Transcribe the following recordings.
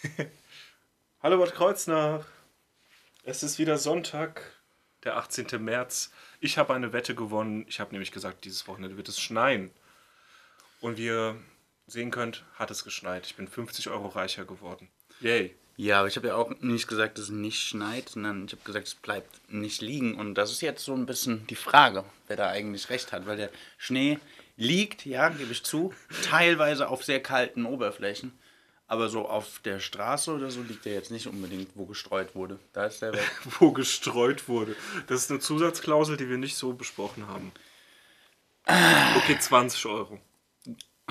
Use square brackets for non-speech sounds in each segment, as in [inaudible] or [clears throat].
[laughs] Hallo Bad Kreuznach. Es ist wieder Sonntag, der 18. März. Ich habe eine Wette gewonnen. Ich habe nämlich gesagt, dieses Wochenende wird es schneien. Und wie ihr sehen könnt, hat es geschneit. Ich bin 50 Euro reicher geworden. Yay. Ja, aber ich habe ja auch nicht gesagt, dass es nicht schneit, sondern ich habe gesagt, es bleibt nicht liegen. Und das ist jetzt so ein bisschen die Frage, wer da eigentlich recht hat, weil der Schnee liegt, ja, gebe ich zu, teilweise auf sehr kalten Oberflächen. Aber so auf der Straße oder so liegt er jetzt nicht unbedingt, wo gestreut wurde. Da ist der [laughs] weg. Wo gestreut wurde. Das ist eine Zusatzklausel, die wir nicht so besprochen haben. Okay, 20 Euro. [laughs]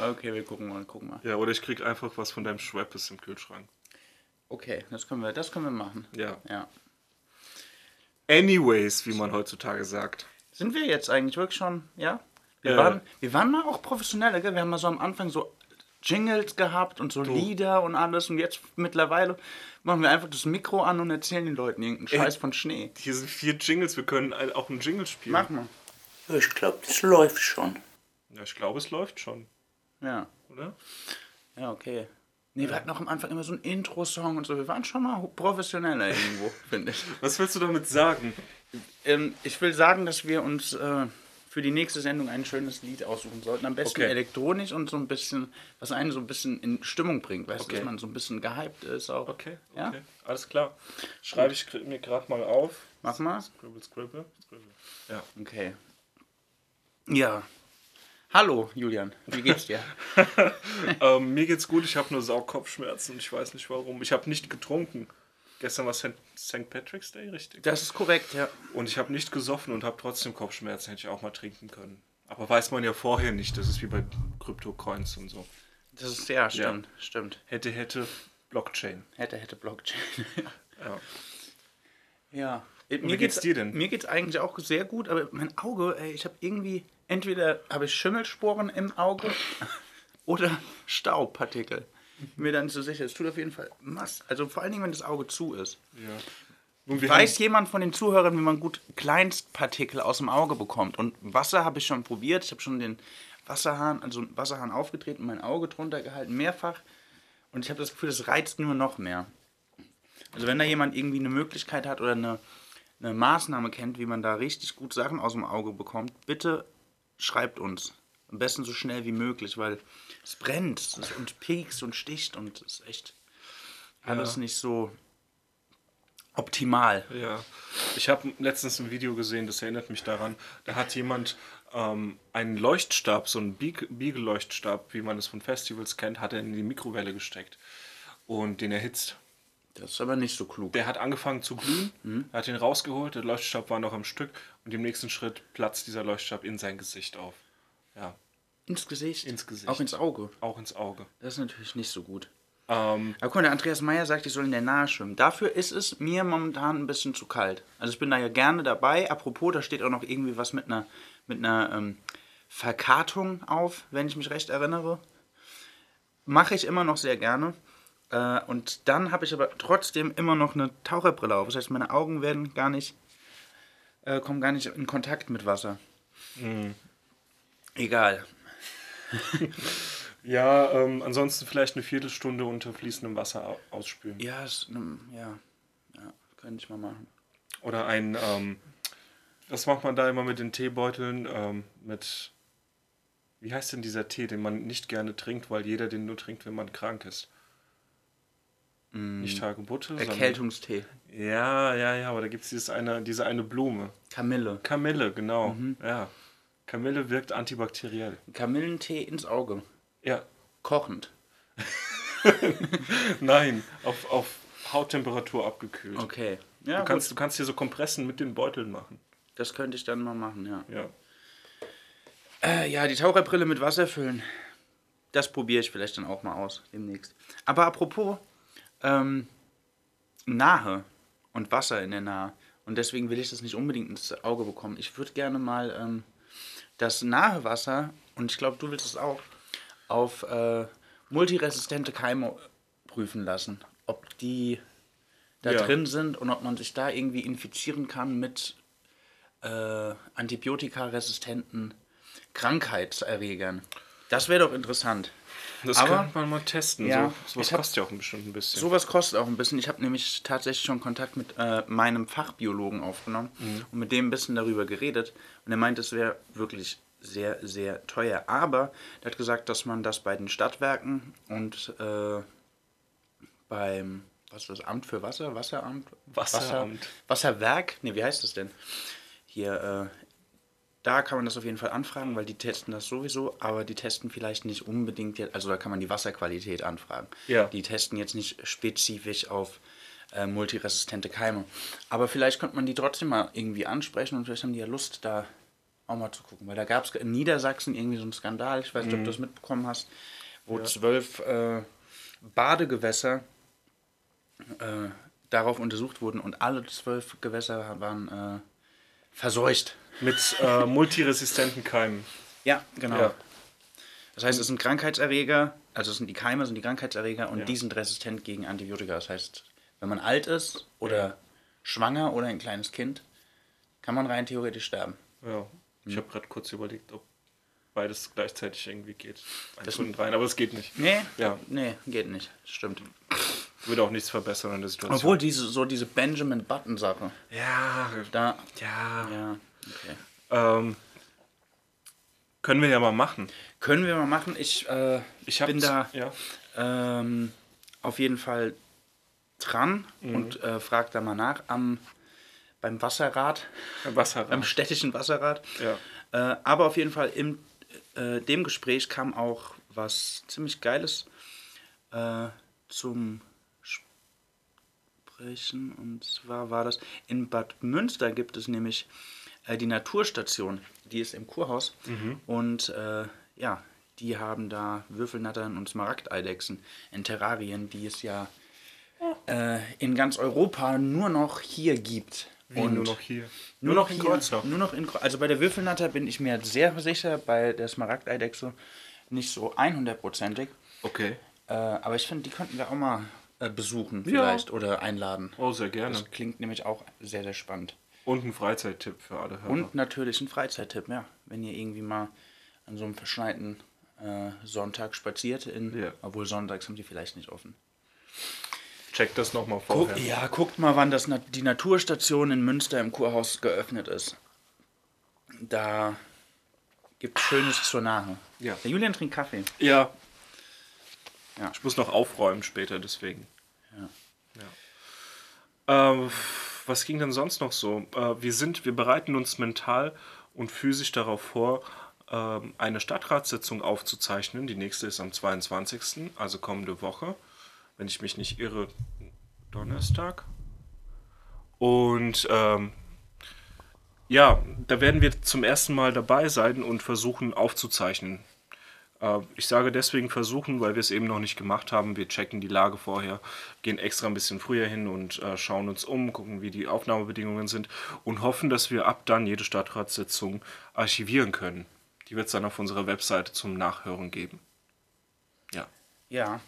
Okay, wir gucken mal, gucken mal. Ja, oder ich krieg einfach was von deinem Schweppes im Kühlschrank. Okay, das können wir, das können wir machen. Ja. Ja. Anyways, wie man heutzutage sagt. Sind wir jetzt eigentlich wirklich schon, ja? Wir, Äh. waren, wir waren mal auch professioneller, gell? Wir haben mal so am Anfang so Jingles gehabt und so Lieder und alles. Und jetzt mittlerweile machen wir einfach das Mikro an und erzählen den Leuten irgendeinen Scheiß von Schnee. Hier sind vier Jingles, wir können auch einen Jingle spielen. Mach mal. Ja, ich glaube, das läuft schon. Ja, ich glaube, es läuft schon, Ja. oder? Ja, okay. Nee, wir hatten auch am Anfang immer so einen Intro-Song und so. Wir waren schon mal professioneller irgendwo, [laughs] finde ich. Was willst du damit sagen? Ähm, ich will sagen, dass wir uns äh, für die nächste Sendung ein schönes Lied aussuchen sollten. Am besten Okay. elektronisch und so ein bisschen, was einen so ein bisschen in Stimmung bringt. Weißt du, Okay. dass man so ein bisschen gehypt ist auch. Okay, okay. Ja? Alles klar. Schreibe ich mir gerade mal auf. Mach mal. Scribble, scribble, scribble. Ja. Okay. Ja. Hallo, Julian. Wie geht's dir? [laughs] ähm, mir geht's gut, ich habe nur Saukopfschmerzen und ich weiß nicht warum. Ich habe nicht getrunken. Gestern war St. Patrick's Day, richtig? Das ist korrekt, ja. Und ich habe nicht gesoffen und habe trotzdem Kopfschmerzen. Hätte ich auch mal trinken können. Aber weiß man ja vorher nicht. Das ist wie bei Krypto-Coins und so. Das ist ja, stimmt, stimmt. Hätte, hätte, Blockchain. Hätte, hätte Blockchain. [laughs] Ja. ja. wie geht's dir denn? Mir geht's eigentlich auch sehr gut, aber mein Auge, ey, ich habe irgendwie, entweder habe ich Schimmelsporen im Auge [laughs] oder Staubpartikel. Mir dann so sicher. Es tut auf jeden Fall Mass. Also vor allen Dingen, wenn das Auge zu ist. ja. Weiß jemand von den Zuhörern, wie man gut Kleinstpartikel aus dem Auge bekommt? Und Wasser habe ich schon probiert. Ich habe schon den Wasserhahn, also einen Wasserhahn aufgedreht und mein Auge drunter gehalten, mehrfach. Und ich habe das Gefühl, das reizt nur noch mehr. Also wenn da jemand irgendwie eine Möglichkeit hat oder eine, eine Maßnahme kennt, wie man da richtig gut Sachen aus dem Auge bekommt, bitte schreibt uns. Am besten so schnell wie möglich, weil es brennt und piekst und sticht und es ist echt alles Ja. nicht so optimal. Ja, ich habe letztens ein Video gesehen, das erinnert mich daran. Da hat jemand ähm, einen Leuchtstab, so einen Bieg Biegelleuchtstab, wie man es von Festivals kennt, hat er in die Mikrowelle gesteckt und den erhitzt. Das ist aber nicht so klug. Der hat angefangen zu glühen, er hat ihn rausgeholt, der Leuchtstab war noch am Stück und im nächsten Schritt platzt dieser Leuchtstab in sein Gesicht auf. Ja, Ins Gesicht? Ins Gesicht. Auch ins Auge. auch ins Auge. Das ist natürlich nicht so gut. Ähm, Aber guck mal, der Andreas Meyer sagt, ich soll in der Nahe schwimmen. Dafür ist es mir momentan ein bisschen zu kalt. Also ich bin da ja gerne dabei. Apropos, da steht auch noch irgendwie was mit einer, mit einer ähm, Verkartung auf, wenn ich mich recht erinnere. Mache ich immer noch sehr gerne. Äh, und dann habe ich aber trotzdem immer noch eine Taucherbrille auf. Das heißt, meine Augen werden gar nicht, äh, kommen gar nicht in Kontakt mit Wasser. Egal. [laughs] ja, ähm, ansonsten vielleicht eine Viertelstunde unter fließendem Wasser au- ausspülen. Ja, ist, ähm, ja, ja, könnte ich mal machen. Oder ein, ähm, was macht man da immer mit den Teebeuteln? Ähm, mit, wie heißt denn dieser Tee, den man nicht gerne trinkt, weil jeder den nur trinkt, wenn man krank ist? Nicht Hagebutte, sondern... Erkältungstee. Ja, ja, ja, aber da gibt es eine, diese eine Blume. Kamille. Kamille, genau. Ja. Kamille wirkt antibakteriell. Kamillentee ins Auge. Ja. Kochend. [laughs] Nein, auf, auf Hauttemperatur abgekühlt. Okay. Ja, Du kannst, du kannst hier so Kompressen mit den Beuteln machen. das könnte ich dann mal machen, ja. Ja. Äh, ja, die Taucherbrille mit Wasser füllen. Das probiere ich vielleicht dann auch mal aus demnächst. Aber apropos, ähm, Nahe und Wasser in der Nahe. Und deswegen will ich das nicht unbedingt ins Auge bekommen. Ich würde gerne mal ähm, das nahe Wasser, und ich glaube, du willst es auch, auf äh, multiresistente Keime prüfen lassen. Ob die da Ja. drin sind und ob man sich da irgendwie infizieren kann mit äh, antibiotikaresistenten Krankheitserregern. Das wäre doch interessant. Das Aber- könnte man mal testen. Ja, so, sowas hab- kostet ja auch bestimmt ein bisschen. Sowas kostet auch ein bisschen. Ich habe nämlich tatsächlich schon Kontakt mit äh, meinem Fachbiologen aufgenommen und mit dem ein bisschen darüber geredet. Und er meint, es wäre wirklich sehr, sehr teuer. Aber er hat gesagt, dass man das bei den Stadtwerken und äh, beim, was ist das, Amt für Wasser? Wasseramt? Wasseramt. Wasser, Wasserwerk? Ne, wie heißt das denn? Hier, äh, da kann man das auf jeden Fall anfragen, weil die testen das sowieso, aber die testen vielleicht nicht unbedingt jetzt, also da kann man die Wasserqualität anfragen. Ja. Die testen jetzt nicht spezifisch auf äh, multiresistente Keime. Aber vielleicht könnte man die trotzdem mal irgendwie ansprechen und vielleicht haben die ja Lust, da auch mal zu gucken. Weil da gab es in Niedersachsen irgendwie so einen Skandal, ich weiß nicht, ob du das mitbekommen hast, wo zwölf äh, Badegewässer äh, darauf untersucht wurden und alle zwölf Gewässer waren äh, verseucht. Mit äh, multiresistenten Keimen. Ja, genau. Ja. Das heißt, es sind Krankheitserreger, also es sind die Keime, sind die Krankheitserreger und Ja. die sind resistent gegen Antibiotika. Das heißt, wenn man alt ist oder schwanger oder ein kleines Kind, kann man rein theoretisch sterben. Ja. Ich habe gerade kurz überlegt, ob beides gleichzeitig irgendwie geht. Eins Das- von den dreien, aber es geht nicht. Nee, Ja. nee, geht nicht. Stimmt. Würde auch nichts verbessern an der Situation. Obwohl diese, so diese Benjamin Button-Sache, Ja, da, ja. ja, okay. Ähm, können wir ja mal machen. Können wir mal machen. Ich, äh, Ich bin da Ja. ähm, auf jeden Fall dran Mhm. und äh, frage da mal nach am, beim Wasserrat, Wasser beim städtischen Wasserrat. Ja. Äh, aber auf jeden Fall in äh, dem Gespräch kam auch was ziemlich Geiles äh, zum Sprechen. Und zwar war das in Bad Münster gibt es nämlich äh, die Naturstation. Die ist im Kurhaus. Und äh, ja, die haben da Würfelnattern und Smaragdeidechsen in Terrarien, die es ja äh, in ganz Europa nur noch hier gibt. Wie und nur noch hier. nur noch in in. Kreuznach. Nur noch in Also bei der Würfelnatter bin ich mir sehr sicher, bei der Smaragdeidechse nicht so 100%ig. Okay. Äh, aber ich finde, die könnten wir auch mal äh, besuchen vielleicht oder einladen. Oh, sehr gerne. Das klingt nämlich auch sehr, sehr spannend. Und ein Freizeittipp für alle Hörer. Und natürlich ein Freizeittipp, ja. Wenn ihr irgendwie mal an so einem verschneiten äh, Sonntag spaziert, in, Ja. obwohl sonntags haben die vielleicht nicht offen. Checkt das nochmal Guck, vorher. ja, guckt mal, wann das, die Naturstation in Münster im Kurhaus geöffnet ist. Da gibt es Schönes zur Nahe. Ja. Der Julian trinkt Kaffee. Ja. Ja. Ich muss noch aufräumen später, deswegen. Ja. Ja. Ähm, was ging denn sonst noch so? Äh, wir sind, wir bereiten uns mental und physisch darauf vor, ähm, eine Stadtratssitzung aufzuzeichnen. Die nächste ist am 22., also kommende Woche, wenn ich mich nicht irre, Donnerstag. Und ähm, ja, da werden wir zum ersten Mal dabei sein und versuchen aufzuzeichnen. Äh, Ich sage deswegen versuchen, weil wir es eben noch nicht gemacht haben. Wir checken die Lage vorher, gehen extra ein bisschen früher hin und äh, schauen uns um, gucken, wie die Aufnahmebedingungen sind und hoffen, dass wir ab dann jede Stadtratssitzung archivieren können. Die wird es dann auf unserer Webseite zum Nachhören geben. Ja. Ja.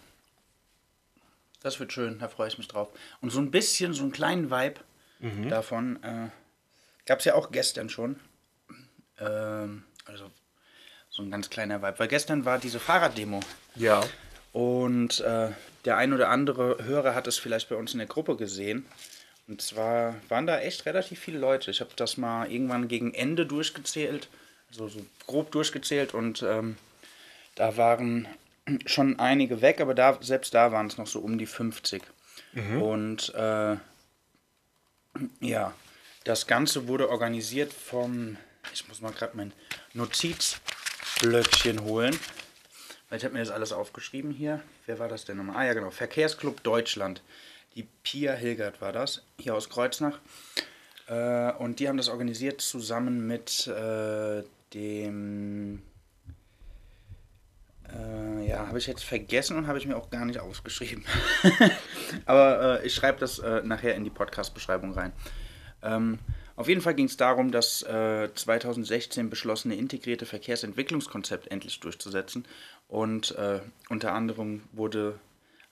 Das wird schön, da freue ich mich drauf. Und so ein bisschen, so einen kleinen Vibe davon äh, gab es ja auch gestern schon. Ähm, also so ein ganz kleiner Vibe. Weil gestern war diese Fahrraddemo. Ja. Und äh, der ein oder andere Hörer hat es vielleicht bei uns in der Gruppe gesehen. Und zwar waren da echt relativ viele Leute. Ich habe das mal irgendwann gegen Ende durchgezählt, also so grob durchgezählt und ähm, da waren [clears throat] schon einige weg, aber da, selbst da waren es noch so um die 50. Und äh, [clears throat] ja, das Ganze wurde organisiert vom, ich muss mal gerade mein Notizblöckchen holen. Ich habe mir das alles aufgeschrieben hier. Wer war das denn nochmal? Ah ja, genau. Verkehrsclub Deutschland. Die Pia Hilgert war das, hier aus Kreuznach. Äh, und die haben das organisiert zusammen mit äh, dem. Äh, ja, habe ich jetzt vergessen und habe ich mir auch gar nicht aufgeschrieben. [laughs] Aber äh, ich schreibe das nachher in die Podcast-Beschreibung rein. Ähm, auf jeden Fall ging es darum, das äh, 2016 beschlossene integrierte Verkehrsentwicklungskonzept endlich durchzusetzen. Und äh, unter anderem wurde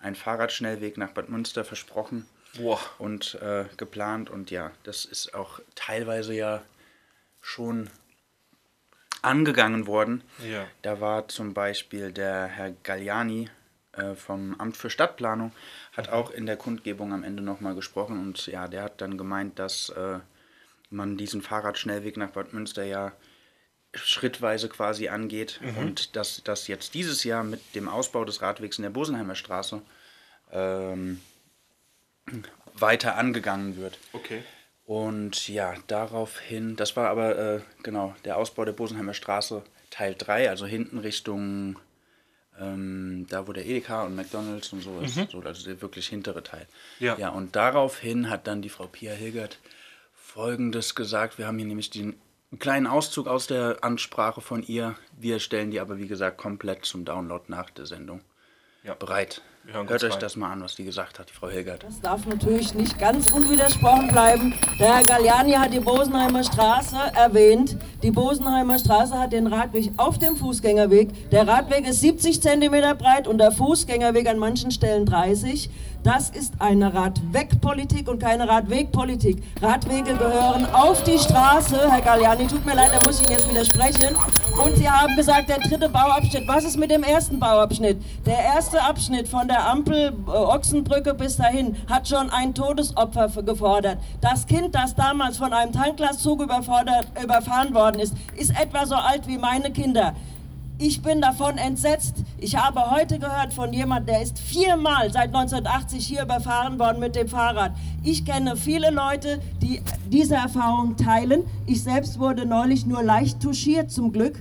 ein Fahrradschnellweg nach Bad Münster versprochen Boah. und äh, geplant. Und ja, das ist auch teilweise ja schon angegangen worden. Ja. Da war zum Beispiel der Herr Galliani äh, vom Amt für Stadtplanung, hat auch in der Kundgebung am Ende nochmal gesprochen und ja, der hat dann gemeint, dass äh, man diesen Fahrradschnellweg nach Bad Münster ja schrittweise quasi angeht und dass das jetzt dieses Jahr mit dem Ausbau des Radwegs in der Bosenheimer Straße ähm, weiter angegangen wird. Okay. Und ja, daraufhin, das war aber äh, genau der Ausbau der Bosenheimer Straße Teil 3, also hinten Richtung ähm, da, wo der Edeka und McDonalds und so ist, so, also der wirklich hintere Teil. Ja. ja, und daraufhin hat dann die Frau Pia Hilgert Folgendes gesagt. Wir haben hier nämlich den einen kleinen Auszug aus der Ansprache von ihr. Wir stellen die aber, wie gesagt, komplett zum Download nach der Sendung Ja. bereit. Hört euch rein. das mal an, was die gesagt hat, die Frau Hilgert. Das darf natürlich nicht ganz unwidersprochen bleiben. Der Herr Galliani hat die Bosenheimer Straße erwähnt. Die Bosenheimer Straße hat den Radweg auf dem Fußgängerweg. Der Radweg ist 70 cm breit und der Fußgängerweg an manchen Stellen 30. Das ist eine Radwegpolitik und keine Radwegpolitik. Radwege gehören auf die Straße. Herr Galliani, tut mir leid, da muss ich Ihnen jetzt widersprechen. Und Sie haben gesagt, der dritte Bauabschnitt. Was ist mit dem ersten Bauabschnitt? Der erste Abschnitt von der Ampel äh, Ochsenbrücke bis dahin hat schon ein Todesopfer gefordert. Das Kind, das damals von einem Tanklastzug überfahren worden ist, ist etwa so alt wie meine Kinder. Ich bin davon entsetzt. Ich habe heute gehört von jemand, der ist viermal seit 1980 hier überfahren worden mit dem Fahrrad. Ich kenne viele Leute, die diese Erfahrung teilen. Ich selbst wurde neulich nur leicht touchiert, zum Glück.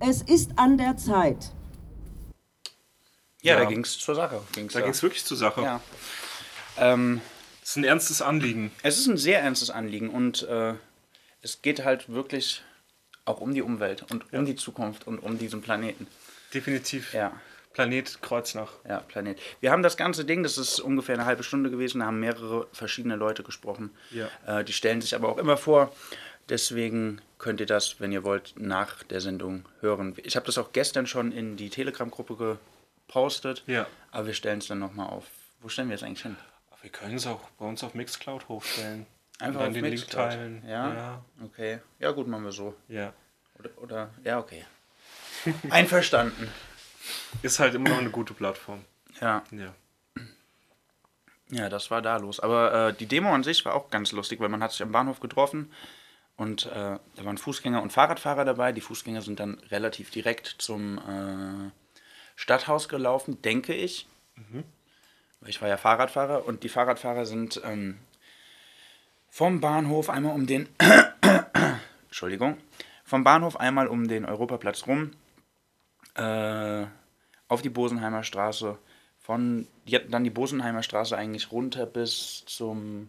Es ist an der Zeit. Ja, Ja. da ging es zur Sache. Ging's Da ging es wirklich zur Sache. Ja. Ähm, Das ist ein ernstes Anliegen. es ist ein sehr ernstes Anliegen und äh, es geht halt wirklich auch um die Umwelt und um die Zukunft und um diesen Planeten. Definitiv. Ja. Planet Kreuznach. Ja, Planet. Wir haben das ganze Ding, das ist ungefähr eine halbe Stunde gewesen, da haben mehrere verschiedene Leute gesprochen. Ja. Äh, die stellen sich aber auch immer vor. Deswegen könnt ihr das, wenn ihr wollt, nach der Sendung hören. Ich habe das auch gestern schon in die Telegram-Gruppe gepostet. Ja. Aber wir stellen es dann nochmal auf. Wo stellen wir es eigentlich hin? Wir können es auch bei uns auf Mixcloud hochstellen. Einfach dann auf den Link teilen. Ja? Ja. Okay. Ja, gut, machen wir so. ja. Oder, oder ja, okay. [laughs] Einverstanden. Ist halt immer noch eine gute Plattform. Ja. Ja. Ja, das war da los. Aber äh, die Demo an sich war auch ganz lustig, weil man hat sich am Bahnhof getroffen und äh, da waren Fußgänger und Fahrradfahrer dabei. Die Fußgänger sind dann relativ direkt zum äh, Stadthaus gelaufen, denke ich. Weil Ich war ja Fahrradfahrer und die Fahrradfahrer sind ähm, vom Bahnhof einmal um den [coughs] Entschuldigung, vom Bahnhof einmal um den Europaplatz rum äh, auf die Bosenheimer Straße, von die dann die Bosenheimer Straße eigentlich runter bis zum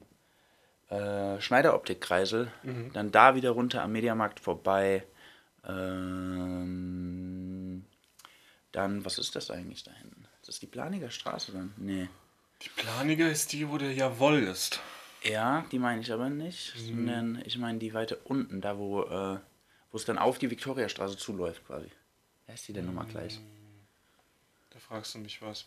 äh, Schneideroptikkreisel, dann da wieder runter am Mediamarkt vorbei. Ähm, dann, was ist das eigentlich da hinten? Ist das die Planiger Straße dann? Nee. Die Planiger ist die, wo der Jawoll ist. Ja, die meine ich aber nicht, Mhm. sondern ich meine die weiter unten, da wo, äh, wo es dann auf die Viktoriastraße zuläuft quasi. Wer ist die denn nochmal gleich? Da fragst du mich was.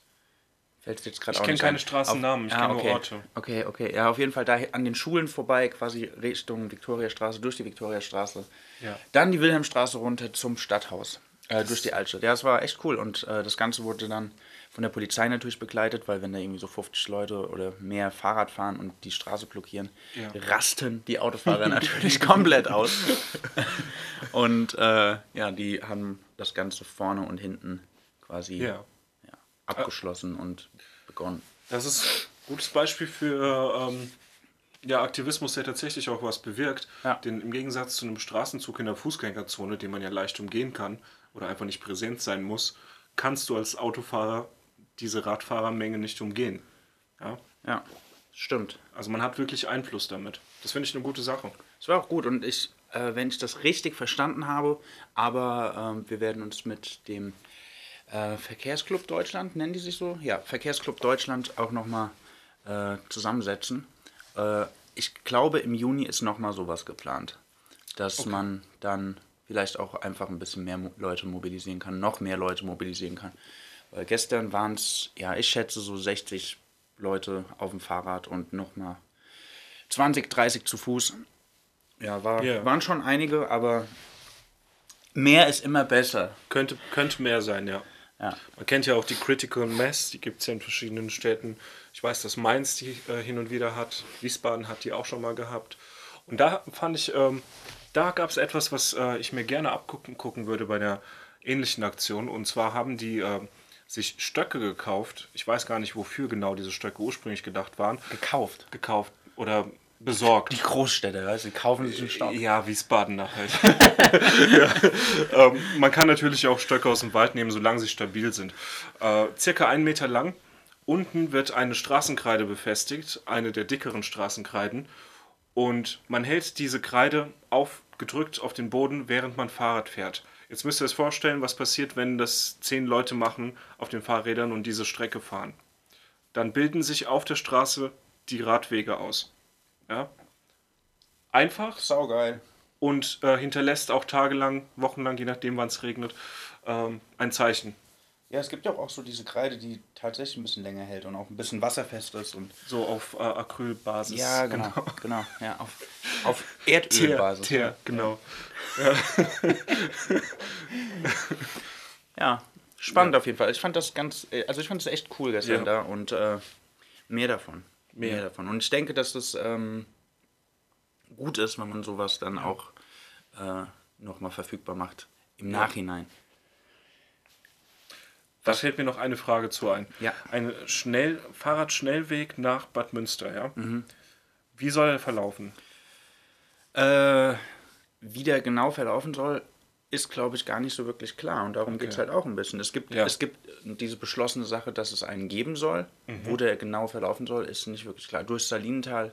Fällt es jetzt gerade Ich auch kenn nicht keine ein. Straßennamen, ich ah, kenn nur okay. Orte. Okay, okay. Ja, auf jeden Fall da an den Schulen vorbei, quasi Richtung Viktoriastraße, durch die Viktoriastraße. Ja. Dann die Wilhelmstraße runter zum Stadthaus, äh, durch die Altstadt. Ja, das war echt cool und äh, das Ganze wurde dann von der Polizei natürlich begleitet, weil wenn da irgendwie so 50 Leute oder mehr Fahrrad fahren und die Straße blockieren, Ja. rasten die Autofahrer [laughs] natürlich komplett aus. Und äh, ja, die haben das Ganze vorne und hinten quasi Ja. ja, abgeschlossen und begonnen. Das ist ein gutes Beispiel für ähm, ja, Aktivismus, der tatsächlich auch was bewirkt. Ja. Denn im Gegensatz zu einem Straßenzug in der Fußgängerzone, den man ja leicht umgehen kann oder einfach nicht präsent sein muss, kannst du als Autofahrer diese Radfahrermenge nicht umgehen. Ja? Ja, stimmt. Also man hat wirklich Einfluss damit. Das finde ich eine gute Sache. Es war auch gut und ich, äh, wenn ich das richtig verstanden habe, aber ähm, wir werden uns mit dem äh, Verkehrsclub Deutschland, nennen die sich so? Ja, Verkehrsclub Deutschland auch nochmal äh, zusammensetzen. Äh, ich glaube, im Juni ist nochmal sowas geplant, dass man dann vielleicht auch einfach ein bisschen mehr Leute mobilisieren kann, noch mehr Leute mobilisieren kann. Weil gestern waren es, ja, ich schätze so 60 Leute auf dem Fahrrad und nochmal 20, 30 zu Fuß. Ja, war, Ja. waren schon einige, aber Mehr ist immer besser. Könnte, könnte mehr sein, ja. Ja. Man kennt ja auch die Critical Mass, die gibt es ja in verschiedenen Städten. Ich weiß, dass Mainz die äh, hin und wieder hat. Wiesbaden hat die auch schon mal gehabt. Und da fand ich, ähm, da gab es etwas, was äh, ich mir gerne abgucken gucken würde bei der ähnlichen Aktion. Und zwar haben die äh, sich Stöcke gekauft. Ich weiß gar nicht, wofür genau diese Stöcke ursprünglich gedacht waren. Gekauft. Gekauft oder besorgt. Die Großstädte, weißt du, kaufen sich einen Stock. Ja, Wiesbadener halt. [laughs] ja. ähm, man kann natürlich auch Stöcke aus dem Wald nehmen, solange sie stabil sind. Äh, circa einen Meter lang. Unten wird eine Straßenkreide befestigt, eine der dickeren Straßenkreiden. Und man hält diese Kreide aufgedrückt auf den Boden, während man Fahrrad fährt. Jetzt müsst ihr euch vorstellen, was passiert, wenn das zehn Leute machen auf den Fahrrädern und diese Strecke fahren. Dann bilden sich auf der Straße die Radwege aus. Ja? Einfach Saugeil. und äh, hinterlässt auch tagelang, wochenlang, je nachdem wann es regnet, ähm, ein Zeichen. Ja, es gibt ja auch so diese Kreide, die tatsächlich ein bisschen länger hält und auch ein bisschen wasserfest ist. Und So auf äh, Acrylbasis. ja, genau, genau, ja, [laughs] auf, auf Erdölbasis. Teer, Teer, genau. Ja, [laughs] spannend auf jeden Fall. Ich fand das ganz, äh, also ich fand es echt cool gestern Ja. da und äh, mehr davon. Mehr. Mehr. davon. Und ich denke, dass das ähm, gut ist, wenn man sowas dann auch äh, nochmal verfügbar macht. Im Nachhinein. Da fällt mir noch eine Frage zu ein. Ja. Ein Schnell Fahrradschnellweg nach Bad Münster, ja? Mhm. Wie soll er verlaufen? Äh, wie der genau verlaufen soll, ist, glaube ich, gar nicht so wirklich klar. Und darum geht es halt auch ein bisschen. Es gibt, Ja. es gibt diese beschlossene Sache, dass es einen geben soll. Wo der genau verlaufen soll, ist nicht wirklich klar. Durch Salinental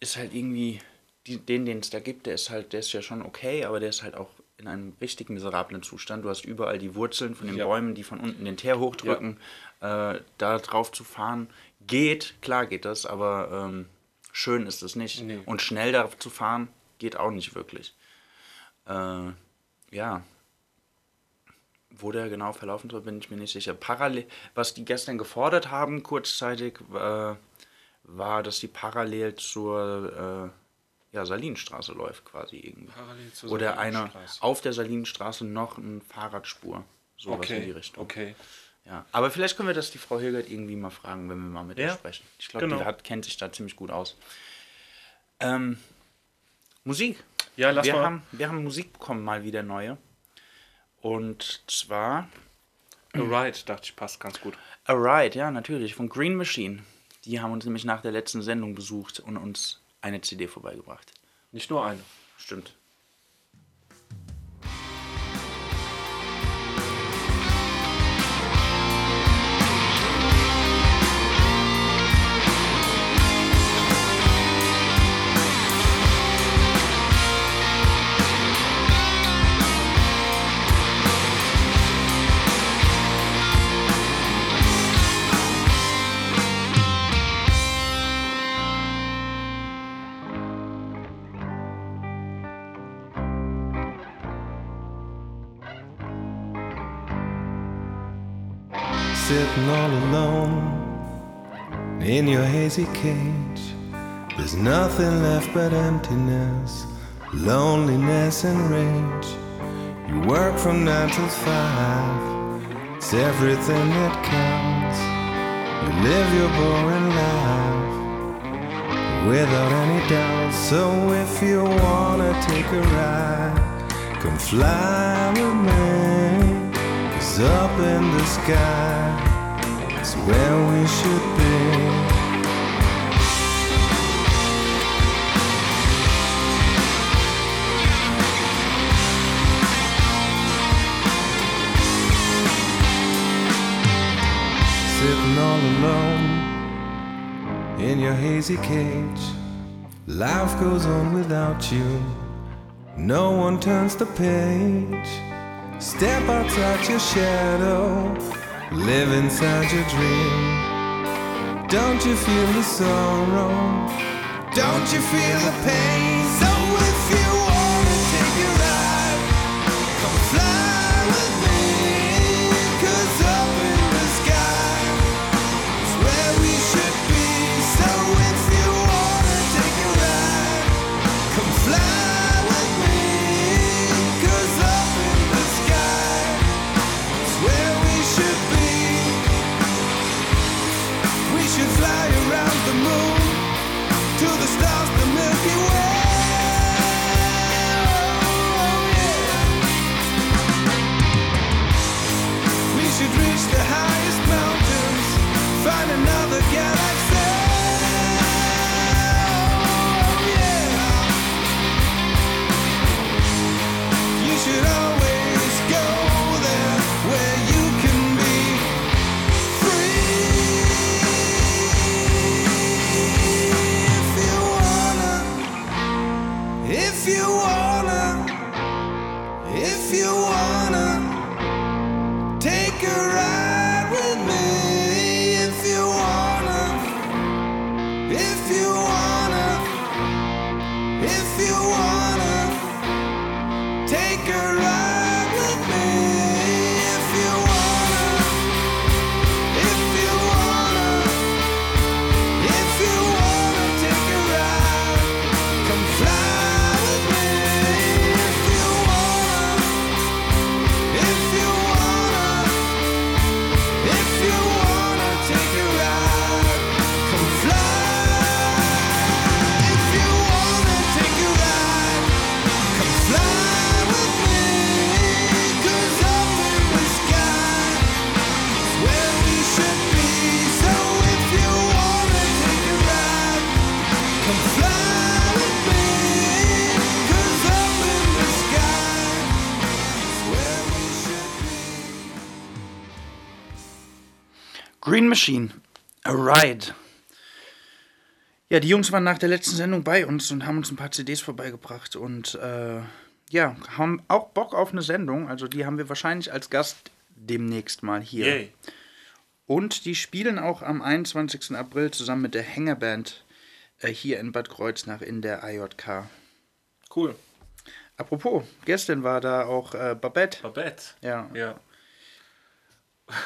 ist halt irgendwie, die, den, den es da gibt, der ist halt, der ist ja schon okay, aber der ist halt auch in einem richtig miserablen Zustand. Du hast überall die Wurzeln von den Ja. Bäumen, die von unten den Teer hochdrücken. Äh, da drauf zu fahren, geht, klar geht das, aber ähm, schön ist es nicht. Nee. Und schnell da zu fahren, geht auch nicht wirklich. Äh, ja. Wo der genau verlaufen soll, bin ich mir nicht sicher. Parallel, was die gestern gefordert haben, kurzzeitig, äh, war, dass die parallel zur äh, ja, Salinenstraße läuft, quasi irgendwie. Parallel zur Oder eine Salinenstraße. auf der Salinenstraße noch eine Fahrradspur. Sowas Okay, in die Richtung. okay. Ja. Aber vielleicht können wir das die Frau Hilgert irgendwie mal fragen, wenn wir mal mit ihr Ja, sprechen. Ich glaube, genau. die hat, kennt sich da ziemlich gut aus. Ähm, Musik. Ja, lass wir mal. Haben, wir haben Musik bekommen, mal wieder neue. Und zwar A Ride, dachte ich, passt ganz gut. A Ride, ja, natürlich, von Green Machine. Die haben uns nämlich nach der letzten Sendung besucht und uns eine CD vorbeigebracht. Nicht nur eine. Stimmt. Sitting all alone in your hazy cage. There's nothing left but emptiness, loneliness, and rage. You work from nine till five, it's everything that counts. You live your boring life without any doubt. So if you wanna take a ride, come fly with me. Cause up in the sky where we should be. Sitting all alone in your hazy cage. Life goes on without you. No one turns the page. Step outside your shadow, live inside your dream. Don't you feel the sorrow? Don't you feel the pain? Machine, a ride. Ja, die Jungs waren nach der letzten Sendung bei uns und haben uns ein paar CDs vorbeigebracht und äh, ja, haben auch Bock auf eine Sendung. Also die haben wir wahrscheinlich als Gast demnächst mal hier. Yay. Und die spielen auch am 21. April zusammen mit der Hängerband äh, hier in Bad Kreuznach in der AJK. Cool. Apropos, gestern war da auch äh, Babette. Babette. Ja. Ja.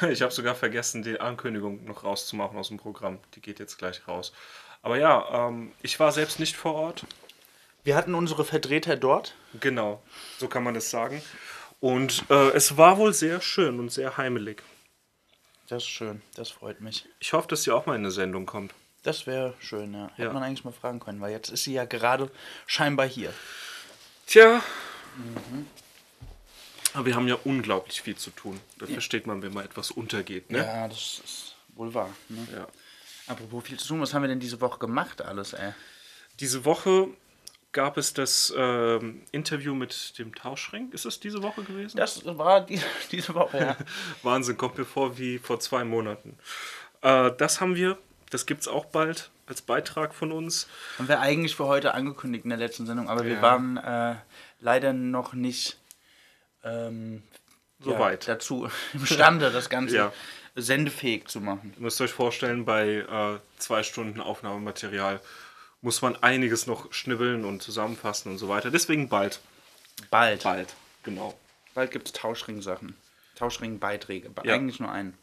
[laughs] Ich habe sogar vergessen, die Ankündigung noch rauszumachen aus dem Programm. Die geht jetzt gleich raus. Aber ja, ähm, ich war selbst nicht vor Ort. Wir hatten unsere Vertreter dort. Genau, so kann man das sagen. Und äh, es war wohl sehr schön und sehr heimelig. Das ist schön, das freut mich. Ich hoffe, dass sie auch mal in eine Sendung kommt. Das wäre schön, ja. Hätte Ja. man eigentlich mal fragen können, weil jetzt ist sie ja gerade scheinbar hier. Tja. Aber wir haben ja unglaublich viel zu tun. Da versteht man, wenn mal etwas untergeht. Ne? Ja, das ist wohl wahr. Ne? Ja. Apropos viel zu tun, was haben wir denn diese Woche gemacht alles, ey? Diese Woche gab es das ähm, Interview mit dem Tauschring. Ist es diese Woche gewesen? Das war die, [laughs] diese Woche, ja. [laughs] Wahnsinn, kommt mir vor wie vor zwei Monaten. Äh, das haben wir, das gibt es auch bald als Beitrag von uns. haben wir eigentlich für heute angekündigt in der letzten Sendung, aber wir Ja. waren äh, leider noch nicht ähm, So weit. dazu [laughs] imstande, das Ganze Ja. sendefähig zu machen. Ihr müsst euch vorstellen, bei äh, zwei Stunden Aufnahmematerial muss man einiges noch schnibbeln und zusammenfassen und so weiter. Deswegen bald. Bald. Bald, genau. Bald gibt es Tauschring-Sachen. Tauschring-Beiträge. Ja. Eigentlich nur einen.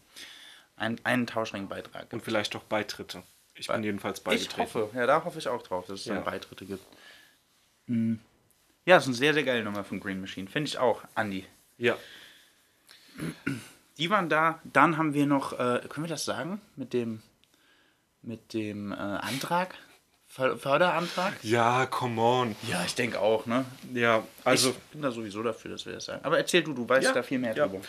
Ein, einen Tauschring-Beitrag. Und vielleicht auch Beitritte. Ich bin jedenfalls Ich beigetreten. hoffe, ja, da hoffe ich auch drauf, dass es Ja. dann Beitritte gibt. Mhm. Ja, das ist eine sehr, sehr geile Nummer von Green Machine. Finde ich auch, Andi. Ja. Die waren da. Dann haben wir noch, äh, können wir das sagen? Mit dem, mit dem äh, Antrag? För Förderantrag? Ja, come on. Ja, ich denke auch, ne? Ja, also. ich bin da sowieso dafür, dass wir das sagen. Aber erzähl du, du weißt Ja, da viel mehr ja. drüber.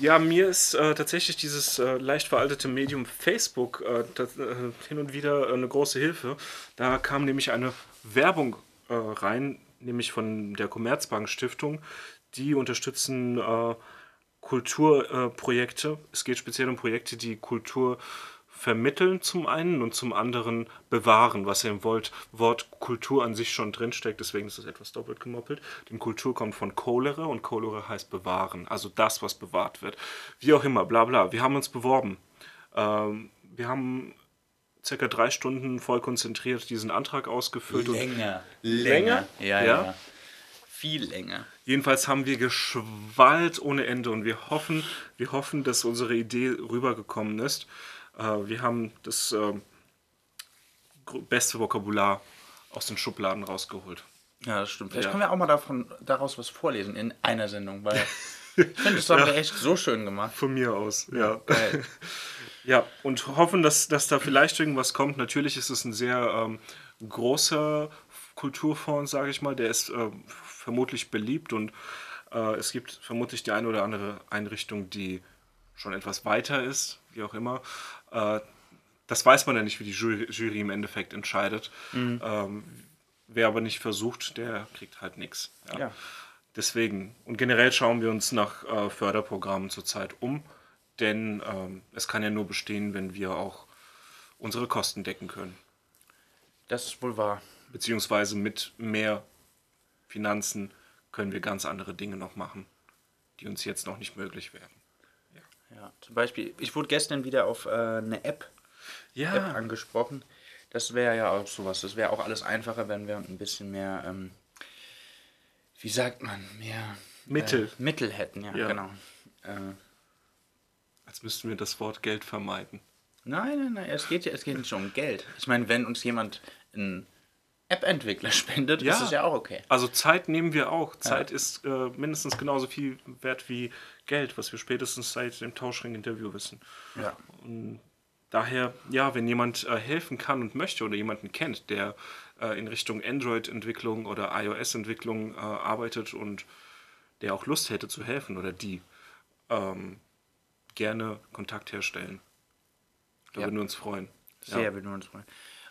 Ja, mir ist äh, tatsächlich dieses äh, leicht veraltete Medium Facebook äh, das, äh, hin und wieder eine große Hilfe. Da kam nämlich eine Werbung äh, rein, nämlich von der Commerzbank Stiftung. Die unterstützen äh, Kulturprojekte. Äh, es geht speziell um Projekte, die Kultur vermitteln zum einen und zum anderen bewahren, was im Wort, Wort Kultur an sich schon drinsteckt, deswegen ist das etwas doppelt gemoppelt. Denn Kultur kommt von Cholera und Cholera heißt bewahren, also das, was bewahrt wird. Wie auch immer, bla bla. Wir haben uns beworben. Ähm, wir haben circa drei Stunden voll konzentriert diesen Antrag ausgefüllt. Länger. Länger? Ja, ja, Ja? ja. Viel länger. Jedenfalls haben wir geschwallt ohne Ende und wir hoffen, wir hoffen, dass unsere Idee rübergekommen ist. Äh, wir haben das äh, beste Vokabular aus den Schubladen rausgeholt. Ja, das stimmt. Vielleicht Ja. können wir auch mal davon, daraus was vorlesen in einer Sendung, weil [laughs] ich finde, das haben wir echt so schön gemacht. Von mir aus, ja. Geil. [laughs] Ja, und hoffen, dass, dass da vielleicht irgendwas kommt. Natürlich ist es ein sehr ähm, großer Kulturfonds, sage ich mal. Der ist äh, vermutlich beliebt und äh, es gibt vermutlich die eine oder andere Einrichtung, die schon etwas weiter ist, wie auch immer. Äh, das weiß man ja nicht, wie die Jury, Jury im Endeffekt entscheidet. Ähm, wer aber nicht versucht, der kriegt halt nichts. Ja. Deswegen. Und generell schauen wir uns nach äh, Förderprogrammen zurzeit um, denn ähm, es kann ja nur bestehen, wenn wir auch unsere Kosten decken können. Das ist wohl wahr. Beziehungsweise mit mehr Finanzen können wir ganz andere Dinge noch machen, die uns jetzt noch nicht möglich wären. Ja, zum Beispiel, ich wurde gestern wieder auf äh, eine App, App angesprochen. Das wäre ja auch sowas. Das wäre auch alles einfacher, wenn wir ein bisschen mehr, ähm, wie sagt man, mehr Mittel. Äh, Mittel hätten, ja, Ja. genau. Äh, Als müssten wir das Wort Geld vermeiden. nein, nein, nein, es geht ja es geht nicht um Geld. Ich meine, wenn uns jemand einen App-Entwickler [laughs] spendet, Ja. ist es ja auch okay. Also Zeit nehmen wir auch. Zeit ist äh, mindestens genauso viel wert wie Geld, was wir spätestens seit dem Tauschring-Interview wissen. Ja. Daher, ja, wenn jemand äh, helfen kann und möchte oder jemanden kennt, der äh, in Richtung Android-Entwicklung oder iOS-Entwicklung äh, arbeitet und der auch Lust hätte zu helfen oder die, ähm, gerne Kontakt herstellen. Da Ja. würden wir uns freuen. Sehr, Ja. würden wir uns freuen.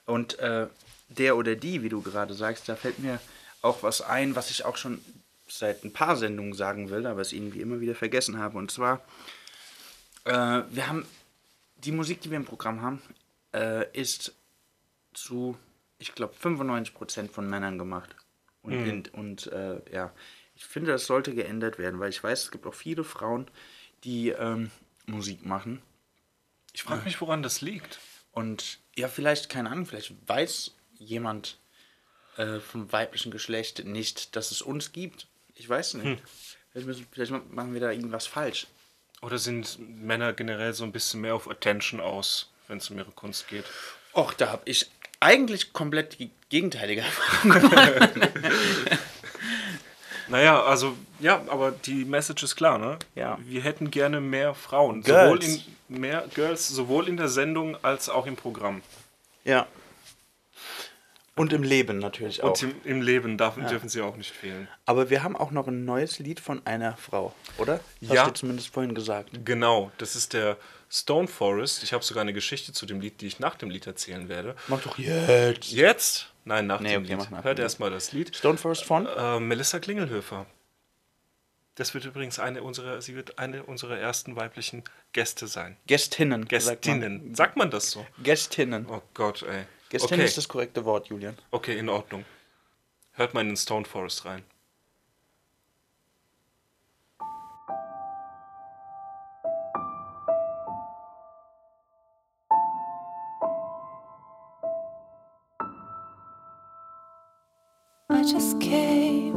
Und äh, der oder die, wie du gerade sagst, da fällt mir auch was ein, was ich auch schon seit ein paar Sendungen sagen will, aber es irgendwie immer wieder vergessen habe. Und zwar, äh, wir haben die Musik, die wir im Programm haben, äh, ist zu, ich glaube, 95% von Männern gemacht. Und, in, und äh, ja, ich finde, das sollte geändert werden, weil ich weiß, es gibt auch viele Frauen, die ähm, Musik machen. Ich frage mich, woran das liegt. Und ja, vielleicht, keine Ahnung, vielleicht weiß jemand äh, vom weiblichen Geschlecht nicht, dass es uns gibt. Ich weiß nicht. Vielleicht, müssen, vielleicht machen wir da irgendwas falsch. Oder sind Männer generell so ein bisschen mehr auf Attention aus, wenn es um ihre Kunst geht? Och, da habe ich eigentlich komplett die gegenteilige Erfahrung. [laughs] [laughs] Naja, also, ja, aber die Message ist klar, ne? Ja. Wir hätten gerne mehr Frauen. Girls. Sowohl in, mehr Girls, sowohl in der Sendung als auch im Programm. ja. Und im Leben natürlich auch. Und im, im Leben darf, dürfen sie auch nicht fehlen. Aber wir haben auch noch ein neues Lied von einer Frau, oder? Hast Ja. du zumindest vorhin gesagt. Genau, das ist der Stone Forest. Ich habe sogar eine Geschichte zu dem Lied, die ich nach dem Lied erzählen werde. Mach doch jetzt. Jetzt? Nein, nach Nee, dem okay, Lied. nach Hört erstmal das Lied. Stone Forest von? Äh, Melissa Klingelhöfer. Das wird übrigens eine unserer, sie wird eine unserer ersten weiblichen Gäste sein. Gästinnen. sagt man. Gästinnen. Sagt man das so? Gästinnen. Oh Gott, ey. Gästin okay. ist das korrekte Wort, Julian. okay, in Ordnung. Hört mal in den Stone Forest rein. Just came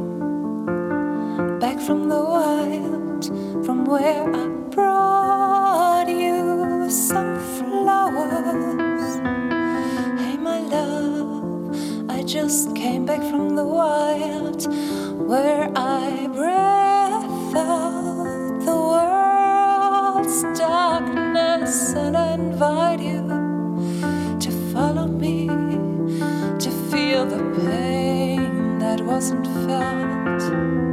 back from the wild, from where I brought you some flowers. Hey, my love, I just came back from the wild, where I breathed out the world's darkness, and invite wasn't felt.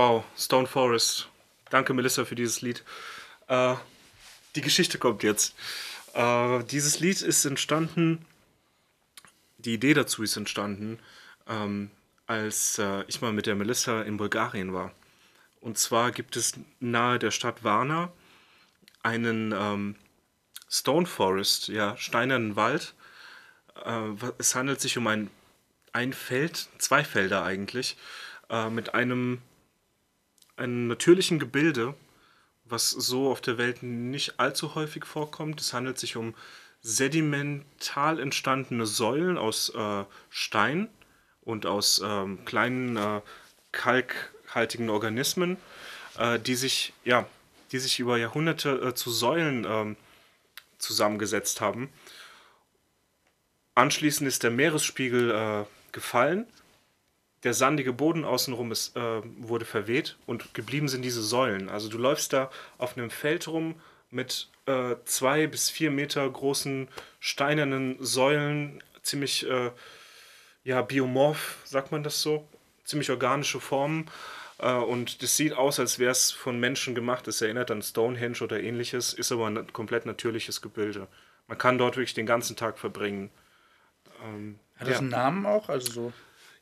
Wow, Stone Forest. Danke, Melissa, für dieses Lied. Äh, die Geschichte kommt jetzt. Äh, dieses Lied ist entstanden, die Idee dazu ist entstanden, ähm, als äh, ich mal mit der Melissa in Bulgarien war. Und zwar gibt es nahe der Stadt Varna einen ähm, Stone Forest, ja, steinernen Wald. Äh, es handelt sich um ein, ein Feld, zwei Felder eigentlich, äh, mit einem einem natürlichen Gebilde, was so auf der Welt nicht allzu häufig vorkommt. Es handelt sich um sedimental entstandene Säulen aus äh, Stein und aus ähm, kleinen äh, kalkhaltigen Organismen, äh, die sich ja, die sich über Jahrhunderte äh, zu Säulen ähm, zusammengesetzt haben. Anschließend ist der Meeresspiegel äh, gefallen der sandige Boden außenrum ist, äh, wurde verweht und geblieben sind diese Säulen. Also du läufst da auf einem Feld rum mit äh, zwei bis vier Meter großen steinernen Säulen, ziemlich äh, ja, biomorph, sagt man das so, ziemlich organische Formen. Äh, und das sieht aus, als wäre es von Menschen gemacht. Es erinnert an Stonehenge oder ähnliches, ist aber ein komplett natürliches Gebilde. Man kann dort wirklich den ganzen Tag verbringen. Ähm, Hat das ja. einen Namen auch? Also so.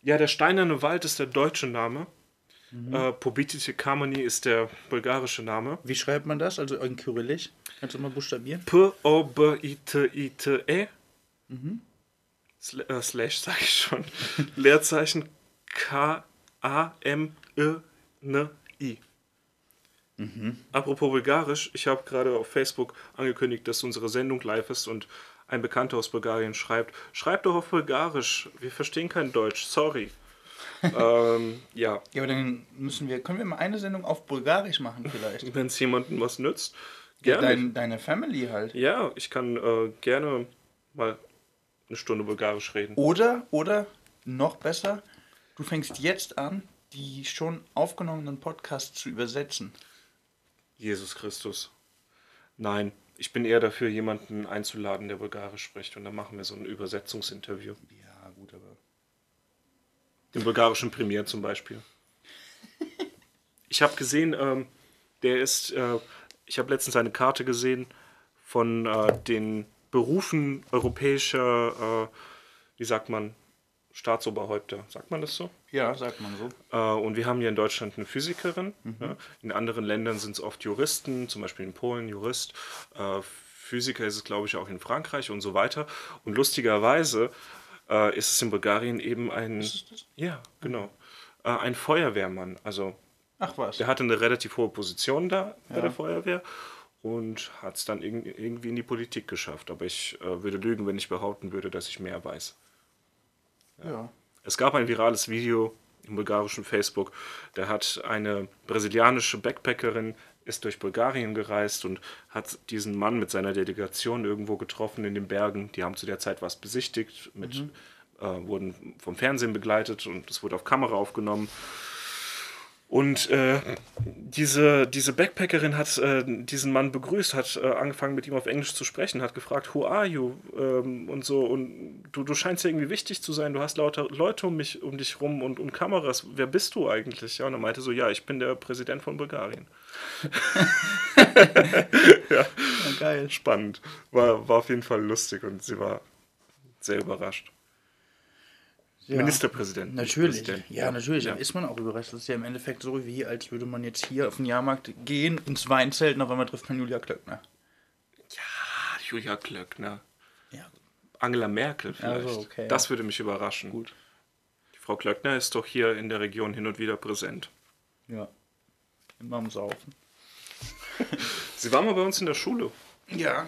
Ja, der Steinerne Wald ist der deutsche Name. Äh, Pobitice Kameni ist der bulgarische Name. Wie schreibt man das? Also in Kyrillisch? Kannst du mal buchstabieren? P-O-B-I-T-I-T-E. Sla äh, Slash, [laughs] sag ich schon. Leerzeichen K-A-M-E-N-I. Apropos Bulgarisch, ich habe gerade auf Facebook angekündigt, dass unsere Sendung live ist und ein Bekannter aus Bulgarien schreibt, schreib doch auf Bulgarisch, wir verstehen kein Deutsch, sorry. [laughs] ähm, ja, Ja, aber dann müssen wir, können wir mal eine Sendung auf Bulgarisch machen vielleicht? wenn es jemandem was nützt, Ja, gerne. dein, deine Family halt. Ja, ich kann äh, gerne mal eine Stunde Bulgarisch reden. Oder, oder, noch besser, du fängst jetzt an, die schon aufgenommenen Podcasts zu übersetzen. Jesus Christus. Nein, ich bin eher dafür, jemanden einzuladen, der Bulgarisch spricht. Und dann machen wir so ein Übersetzungsinterview. Ja, gut, aber. Den bulgarischen Premier zum Beispiel. [laughs] Ich habe gesehen, ähm, der ist, äh, ich habe letztens eine Karte gesehen von äh, den Berufen europäischer, äh, wie sagt man, Staatsoberhäupter. Sagt man das so? Ja, sagt man so. Äh, und wir haben hier in Deutschland eine Physikerin. Ja. In anderen Ländern sind es oft Juristen, zum Beispiel in Polen Jurist. Äh, Physiker ist es, glaube ich, auch in Frankreich und so weiter. Und lustigerweise äh, ist es in Bulgarien eben ein, ja, genau, ein Feuerwehrmann. Also Ach was. der hatte eine relativ hohe Position da bei der Feuerwehr und hat es dann irg irgendwie in die Politik geschafft. Aber ich äh, würde lügen, wenn ich behaupten würde, dass ich mehr weiß. Ja. Es gab ein virales Video im bulgarischen Facebook. Da hat eine brasilianische Backpackerin ist durch Bulgarien gereist und hat diesen Mann mit seiner Delegation irgendwo getroffen in den Bergen. Die haben zu der Zeit was besichtigt, mit, äh, wurden vom Fernsehen begleitet und es wurde auf Kamera aufgenommen. Und äh, diese, diese Backpackerin hat äh, diesen Mann begrüßt, hat äh, angefangen mit ihm auf Englisch zu sprechen, hat gefragt, who are you? Ähm, und so, und du, du scheinst ja irgendwie wichtig zu sein, du hast lauter Leute um, mich, um dich rum und, und Kameras. Wer bist du eigentlich? Ja, und er meinte so, ja, ich bin der Präsident von Bulgarien. [laughs] ja, geil. spannend. War, war auf jeden Fall lustig und sie war sehr überrascht. Ja. Ministerpräsident. nicht Natürlich. Präsident. Ja, natürlich. Ja. Dann ist man auch überrascht. Das ist ja im Endeffekt so, wie als würde man jetzt hier auf den Jahrmarkt gehen, ins Weinzelt und auf einmal trifft man Julia Klöckner. Ah, Julia Klöckner. Ja. Angela Merkel vielleicht. Also, okay, das würde mich überraschen. Gut. Die Frau Klöckner ist doch hier in der Region hin und wieder präsent. Ja. Immer am Saufen. [laughs] Sie war mal bei uns in der Schule. Ja.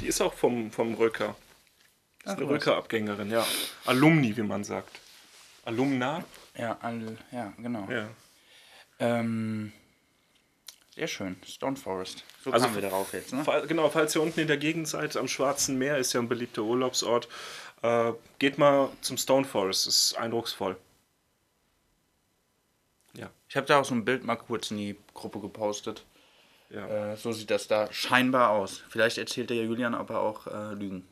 Die ist auch vom, vom Röcker. Ist Ach, eine was. Röcker-Abgängerin, ja. Alumni, wie man sagt. Alumna? Ja, all, ja, genau. Ja. Ähm, sehr schön. Stone Forest. So Also kamen wir darauf jetzt, ne? Fall, genau, falls ihr unten in der Gegend seid, am Schwarzen Meer, ist ja ein beliebter Urlaubsort, äh, geht mal zum Stone Forest, das ist eindrucksvoll. Ja, Ich habe da auch so ein Bild mal kurz in die Gruppe gepostet. ja. Äh, so sieht das da scheinbar aus. Vielleicht erzählt der Julian aber auch äh, Lügen.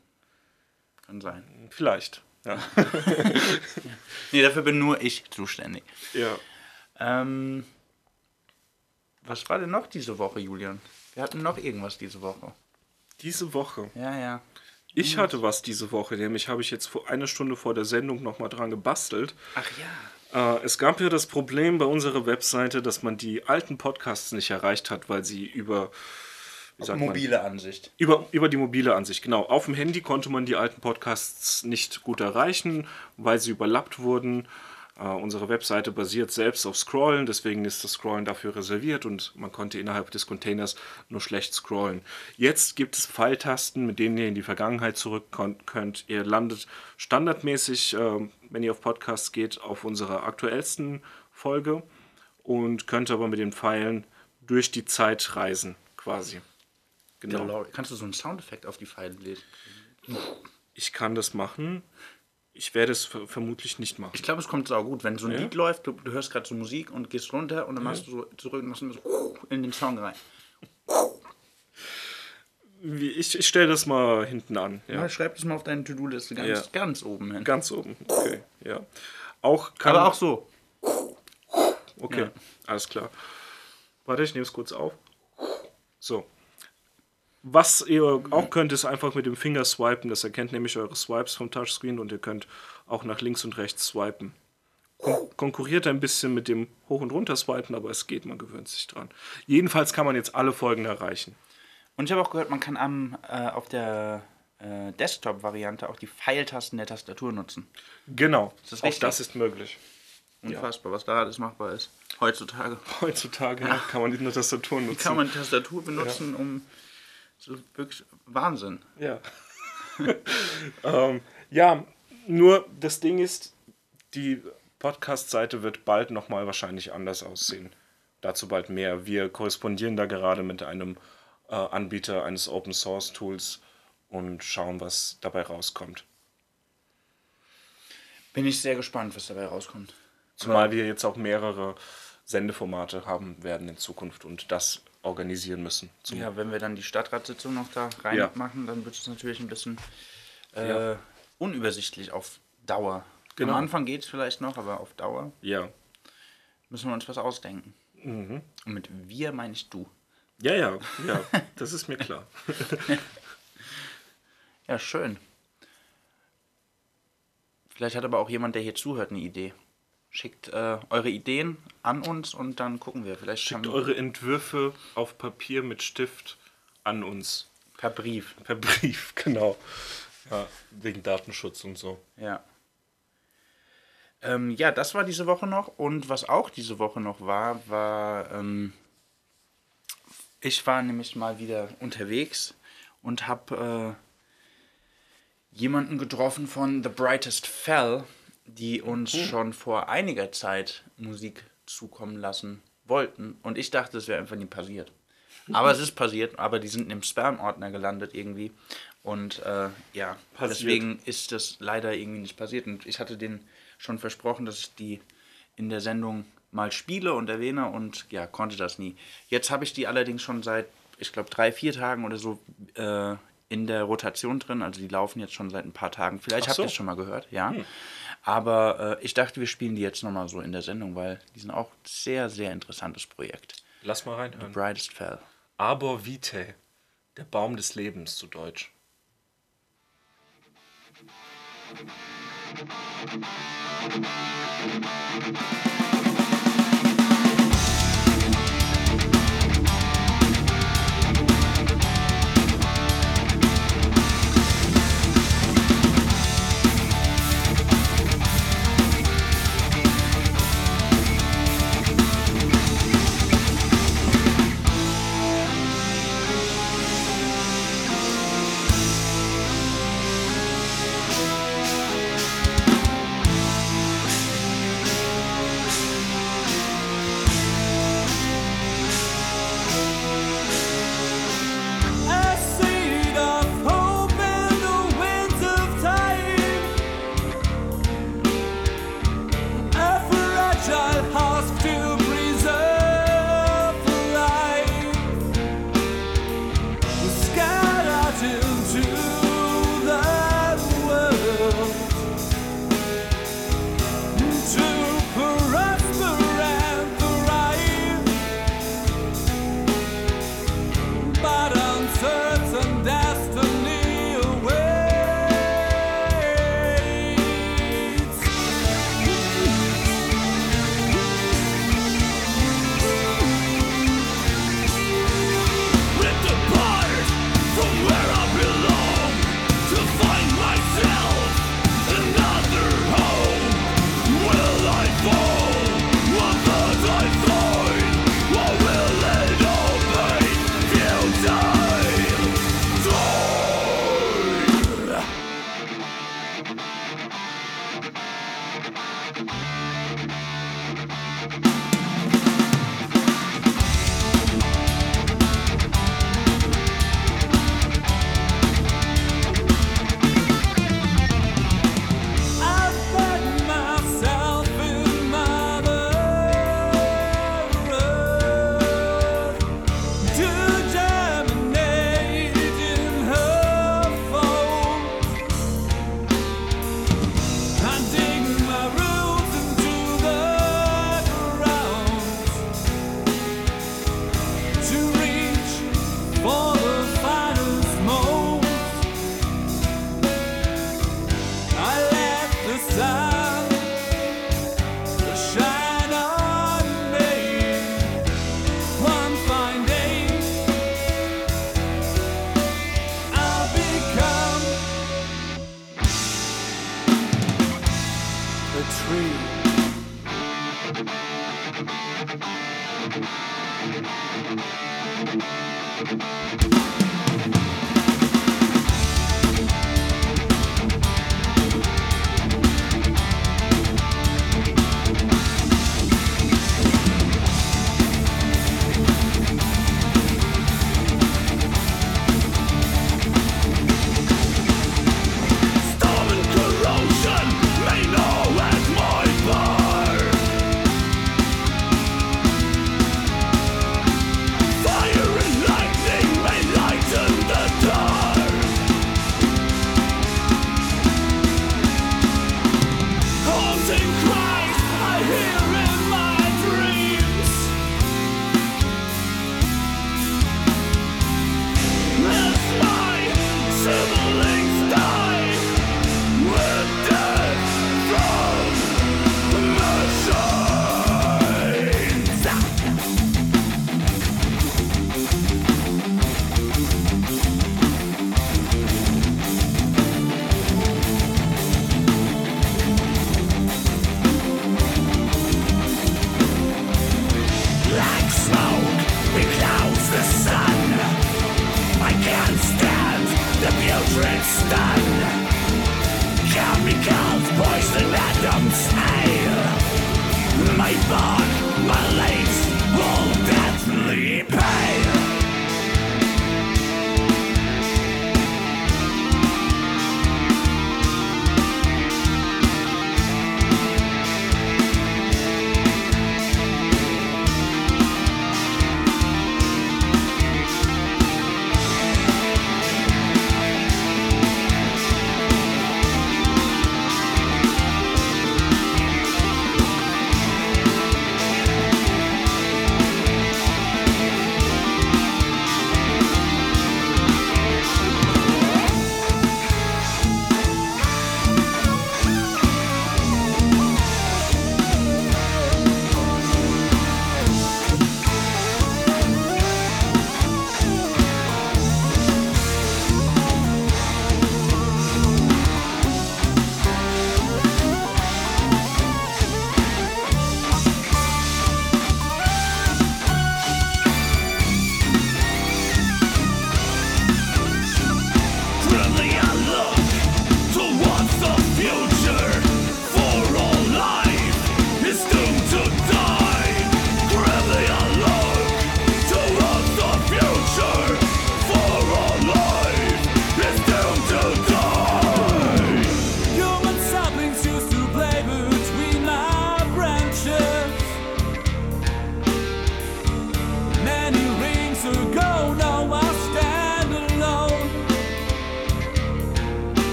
Kann sein. Vielleicht. Ja. [laughs] Nee, dafür bin nur ich zuständig. ja. Ähm, was war denn noch diese Woche, Julian? Wir hatten noch irgendwas diese Woche. Diese Woche. Ja, ja. Ich hatte was diese Woche, nämlich habe ich jetzt vor eine Stunde vor der Sendung nochmal dran gebastelt. Ach ja. Äh, es gab ja das Problem bei unserer Webseite, dass man die alten Podcasts nicht erreicht hat, weil sie über sagt man, Mobile Ansicht. Über, über die mobile Ansicht, genau. Auf dem Handy konnte man die alten Podcasts nicht gut erreichen, weil sie überlappt wurden. Äh, unsere Webseite basiert selbst auf Scrollen, deswegen ist das Scrollen dafür reserviert und man konnte innerhalb des Containers nur schlecht scrollen. Jetzt gibt es Pfeiltasten, mit denen ihr in die Vergangenheit zurück könnt. Ihr landet standardmäßig, äh, wenn ihr auf Podcasts geht, auf unserer aktuellsten Folge und könnt aber mit den Pfeilen durch die Zeit reisen, quasi. Genau. DeLorean. Kannst du so einen Soundeffekt auf die Pfeile lesen? Ich kann das machen. Ich werde es ver vermutlich nicht machen. Ich glaube, es kommt sau gut, wenn so ein Ja? Lied läuft, du, du hörst gerade so Musik und gehst runter und dann machst du so zurück und machst so in den Song rein. Ich, ich stelle das mal hinten an. Ja. Ja. Schreib das mal auf deine To-Do-Liste ganz, Ja. ganz oben hin. Ganz oben. Okay. Ja. Auch kann, Aber auch so. Okay. Ja. Alles klar. Warte, ich nehme es kurz auf. So. Was ihr auch könnt, ist einfach mit dem Finger swipen. Das erkennt nämlich eure Swipes vom Touchscreen und ihr könnt auch nach links und rechts swipen. Kon konkurriert ein bisschen mit dem Hoch- und Runter swipen, aber es geht, man gewöhnt sich dran. Jedenfalls kann man jetzt alle Folgen erreichen. Und ich habe auch gehört, man kann am, äh, auf der äh, Desktop-Variante auch die Pfeiltasten der Tastatur nutzen. Genau. Das auch richtig? das ist möglich. Unfassbar, was da alles machbar ist. Heutzutage. Heutzutage ja, kann man die Tastatur nutzen. Wie kann man die Tastatur benutzen, um so wirklich Wahnsinn. Ja. [laughs] ähm, ja, nur das Ding ist, die Podcast-Seite wird bald nochmal wahrscheinlich anders aussehen. Dazu bald mehr. Wir korrespondieren da gerade mit einem äh, Anbieter eines Open Source Tools und schauen, was dabei rauskommt. Bin ich sehr gespannt, was dabei rauskommt. Zumal wir jetzt auch mehrere Sendeformate haben werden in Zukunft und das organisieren müssen. Ja, wenn wir dann die Stadtratssitzung noch da Ja. reinmachen, dann wird es natürlich ein bisschen äh, Ja. unübersichtlich auf Dauer. Genau. Am Anfang geht es vielleicht noch, aber auf Dauer ja. müssen wir uns was ausdenken. Mhm. Und mit wir meine ich du. Ja, ja, ja, das ist mir klar. [laughs] Ja, schön. Vielleicht hat aber auch jemand, der hier zuhört, eine Idee. Schickt äh, eure Ideen an uns und dann gucken wir. Vielleicht Schickt eure Entwürfe auf Papier mit Stift an uns Per Brief. Per Brief, [laughs] genau. Ja, wegen Datenschutz und so. Ja. Ähm, ja, das war diese Woche noch. Und was auch diese Woche noch war, war, ähm, ich war nämlich mal wieder unterwegs und habe äh, jemanden getroffen von The Brightest Fell, die uns schon vor einiger Zeit Musik zukommen lassen wollten. Und ich dachte, es wäre einfach nie passiert. Aber es ist passiert, aber die sind im Spam-Ordner gelandet irgendwie. Und äh, ja, Passiert. deswegen ist das leider irgendwie nicht passiert. Und ich hatte denen schon versprochen, dass ich die in der Sendung mal spiele und erwähne und ja, konnte das nie. Jetzt habe ich die allerdings schon seit, ich glaube, drei, vier Tagen oder so äh, in der Rotation drin. Also die laufen jetzt schon seit ein paar Tagen. Vielleicht Ach habt so. ihr es schon mal gehört, ja. Aber äh, ich dachte, wir spielen die jetzt nochmal so in der Sendung, weil die sind auch ein sehr, sehr interessantes Projekt. Lass mal reinhören. Brightest Fell. Arbor Vitae, der Baum des Lebens zu Deutsch. A a tree. Storm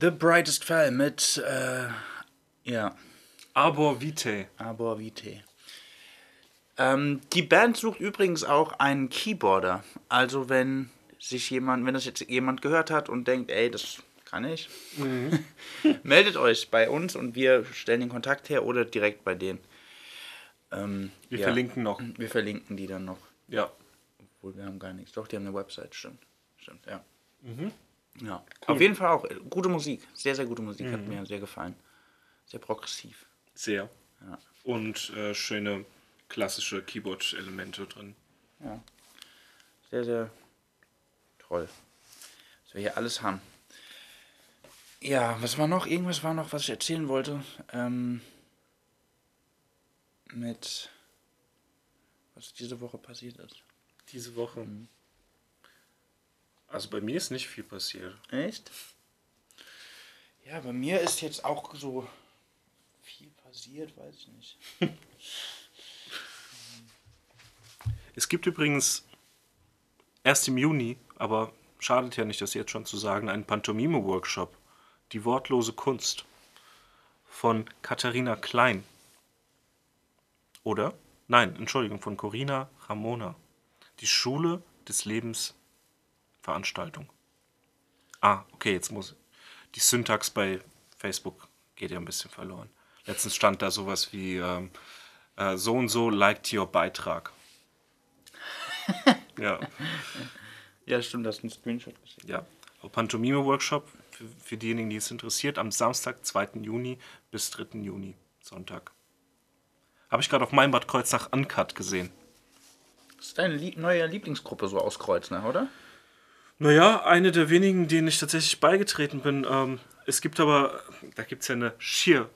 The Brightest Fall mit, äh, ja, Arbor Vitae. Arbor Vitae. Ähm, die Band sucht übrigens auch einen Keyboarder. Also wenn sich jemand, wenn das jetzt jemand gehört hat und denkt, ey, das kann ich, [laughs] meldet euch bei uns und wir stellen den Kontakt her oder direkt bei denen. Ähm, Wir ja. verlinken noch. Wir verlinken die dann noch. Ja. Obwohl wir haben gar nichts. Doch, die haben eine Website, stimmt. Stimmt, ja. Mhm. Ja. Auf jeden Fall auch äh, gute Musik. Sehr, sehr gute Musik. Hat mir sehr gefallen. Sehr progressiv. Sehr. Ja. Und äh, schöne klassische Keyboard-Elemente drin. Ja. Sehr, sehr toll. Was wir hier alles haben. Ja, was war noch? Irgendwas war noch, was ich erzählen wollte. Ähm, mit was diese Woche passiert ist. Diese Woche. Also bei mir ist nicht viel passiert. Echt? Ja, bei mir ist jetzt auch so viel passiert, weiß ich nicht. [laughs] Es gibt übrigens erst im Juni, aber schadet ja nicht, das jetzt schon zu sagen, einen Pantomime-Workshop. Die wortlose Kunst von Katharina Klein. Oder? Nein, Entschuldigung, von Corina Ramona. Die Schule des Lebens Veranstaltung. Ah, okay, jetzt muss. Die Syntax bei Facebook geht ja ein bisschen verloren. Letztens stand da sowas wie ähm, äh, so und so liked your Beitrag. [laughs] ja, Ja, stimmt, das ist ein Screenshot geschickt. ja. Pantomime-Workshop für, für diejenigen, die es interessiert, am Samstag, 2. Juni bis 3. Juni, Sonntag. Habe ich gerade auf meinem Bad Kreuznach Uncut gesehen. Das ist deine Lie neue Lieblingsgruppe so aus Kreuznach, oder? Naja, eine der wenigen, denen ich tatsächlich beigetreten bin. Ähm, es gibt aber, da gibt es ja eine schier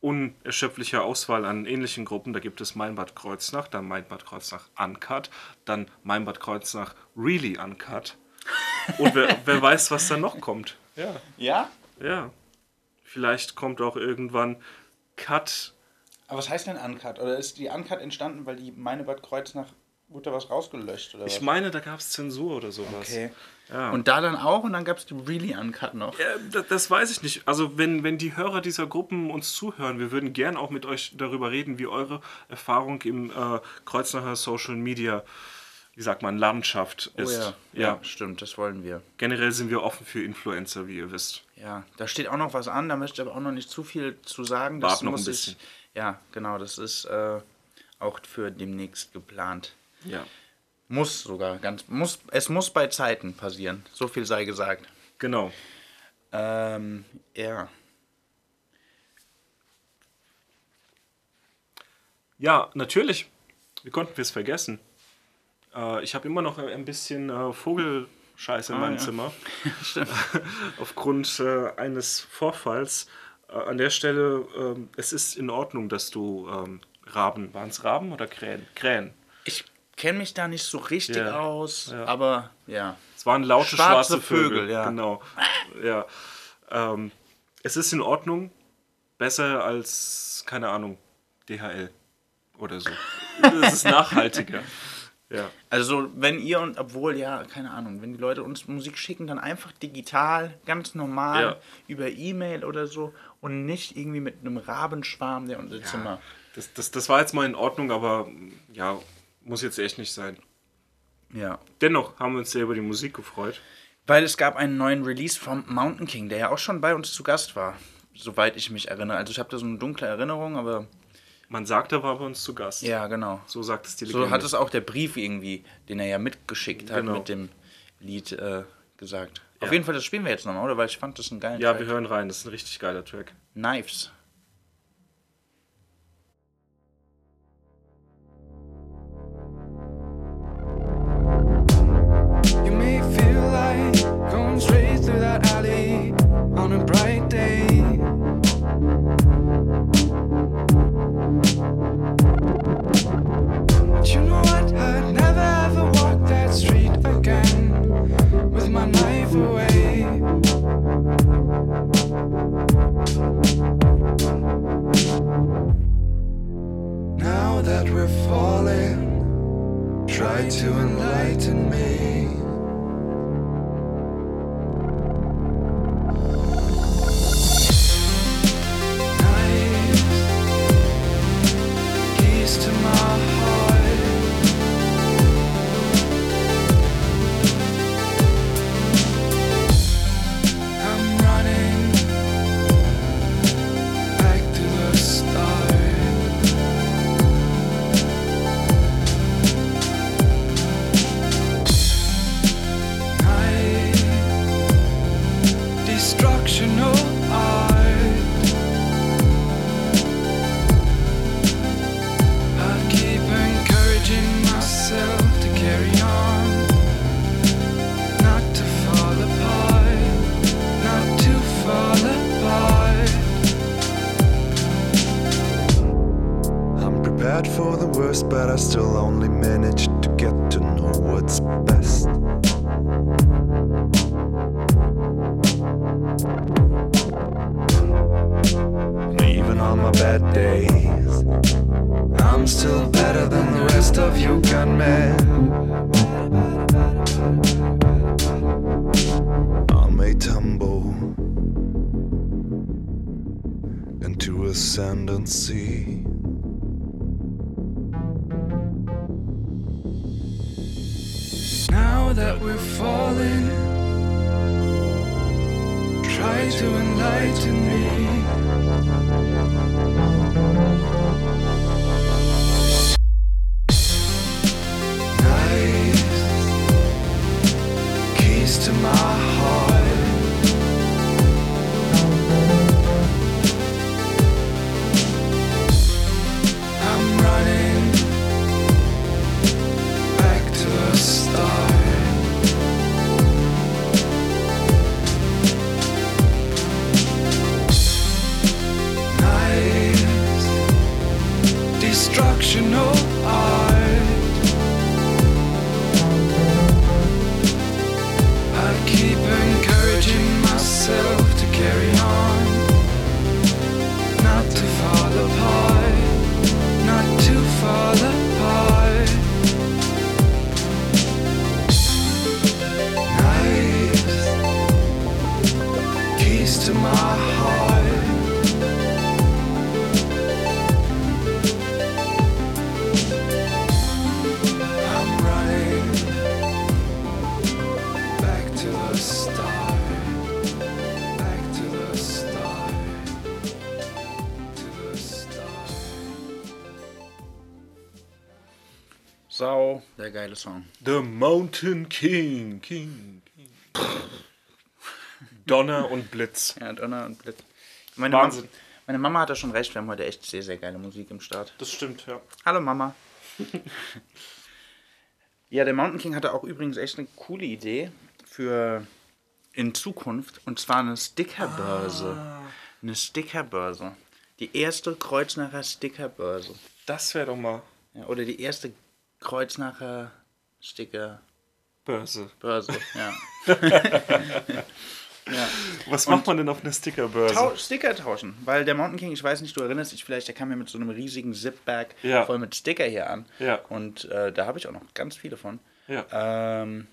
unerschöpfliche Auswahl an ähnlichen Gruppen. Da gibt es Mein Bad Kreuznach, dann Mein Bad Kreuznach Uncut, dann Mein Bad Kreuznach Really Uncut. Und wer, [laughs] wer weiß, was da noch kommt. Ja, Ja? ja. Vielleicht kommt auch irgendwann Cut. Aber was heißt denn Uncut? Oder ist die Uncut entstanden, weil die meine Bad Kreuznach, wurde da was rausgelöscht? Oder Ich was? meine, da gab es Zensur oder sowas. Okay. Ja. Und da dann auch und dann gab es die Really Uncut noch. Ja, das, das weiß ich nicht. Also wenn, wenn die Hörer dieser Gruppen uns zuhören, wir würden gern auch mit euch darüber reden, wie eure Erfahrung im äh, Kreuznacher Social Media, wie sagt man, Landschaft Oh ist. ja. ja, stimmt, das wollen wir. Generell sind wir offen für Influencer, wie ihr wisst. Ja, da steht auch noch was an, da möchte ich aber auch noch nicht zu viel zu sagen. Wart noch ein bisschen. Ich, ja, genau, das ist äh, auch für demnächst geplant. Ja. Muss sogar, ganz, muss, es muss bei Zeiten passieren. So viel sei gesagt. Genau. Ähm, ja. Ja, natürlich. Wie konnten wir es vergessen? Äh, ich habe immer noch ein bisschen äh, Vogelscheiße in Ah, meinem ja. Zimmer. [laughs] [laughs] Aufgrund äh, eines Vorfalls. Äh, an der Stelle, ähm, es ist in Ordnung, dass du ähm, Raben, waren es Raben oder Krähen? Krähen. Ich kenne mich da nicht so richtig Ja, aus, ja. aber ja. Es waren laute Schwarze schwarze Vögel, Vögel, ja. Genau. Ja. Ähm, es ist in Ordnung. Besser als, keine Ahnung, DHL oder so. Es ist nachhaltiger. [laughs] Ja. Also wenn ihr und obwohl ja, keine Ahnung, wenn die Leute uns Musik schicken, dann einfach digital, ganz normal, Ja. über E-Mail oder so und nicht irgendwie mit einem Rabenschwarm, der unser Zimmer. Das, das, das war jetzt mal in Ordnung, aber ja, muss jetzt echt nicht sein. Ja. Dennoch haben wir uns sehr über die Musik gefreut. Weil es gab einen neuen Release vom Mountain King, der ja auch schon bei uns zu Gast war, soweit ich mich erinnere. Also ich habe da so eine dunkle Erinnerung, aber Man sagt, er war bei uns zu Gast. ja, genau. So sagt es die Legende. So hat es auch der Brief irgendwie, den er ja mitgeschickt hat, Genau. mit dem Lied äh, gesagt. Ja. Auf jeden Fall, das spielen wir jetzt nochmal, oder? Weil ich fand das einen geilen ja, Track. wir hören rein. Das ist ein richtig geiler Track. Knives. Falling, try to enlighten me. Rest of you gunmen. I may tumble into ascendancy. Now that we're falling, try to enlighten me. Geile Song. The Mountain King. King. King. Donner und Blitz. Ja, Donner und Blitz. Meine Wahnsinn. Mama, meine Mama hat da schon recht, wir haben heute echt sehr, sehr geile Musik im Start. Das stimmt, ja. Hallo Mama. [laughs] ja, der Mountain King hatte auch übrigens echt eine coole Idee für in Zukunft. Und zwar eine Stickerbörse. Eine Stickerbörse. Die erste Kreuznacher Stickerbörse. Das wäre doch mal Ja, oder die erste Kreuznacher Stickerbörse. Börse. Ja. [laughs] Was macht man denn auf einer Stickerbörse? Tau Sticker tauschen, weil der Mountain King, ich weiß nicht, du erinnerst dich vielleicht, der kam mir mit so einem riesigen Zip-Bag Ja. voll mit Sticker hier an. Ja. Und äh, da habe ich auch noch ganz viele von. Ja. Ähm,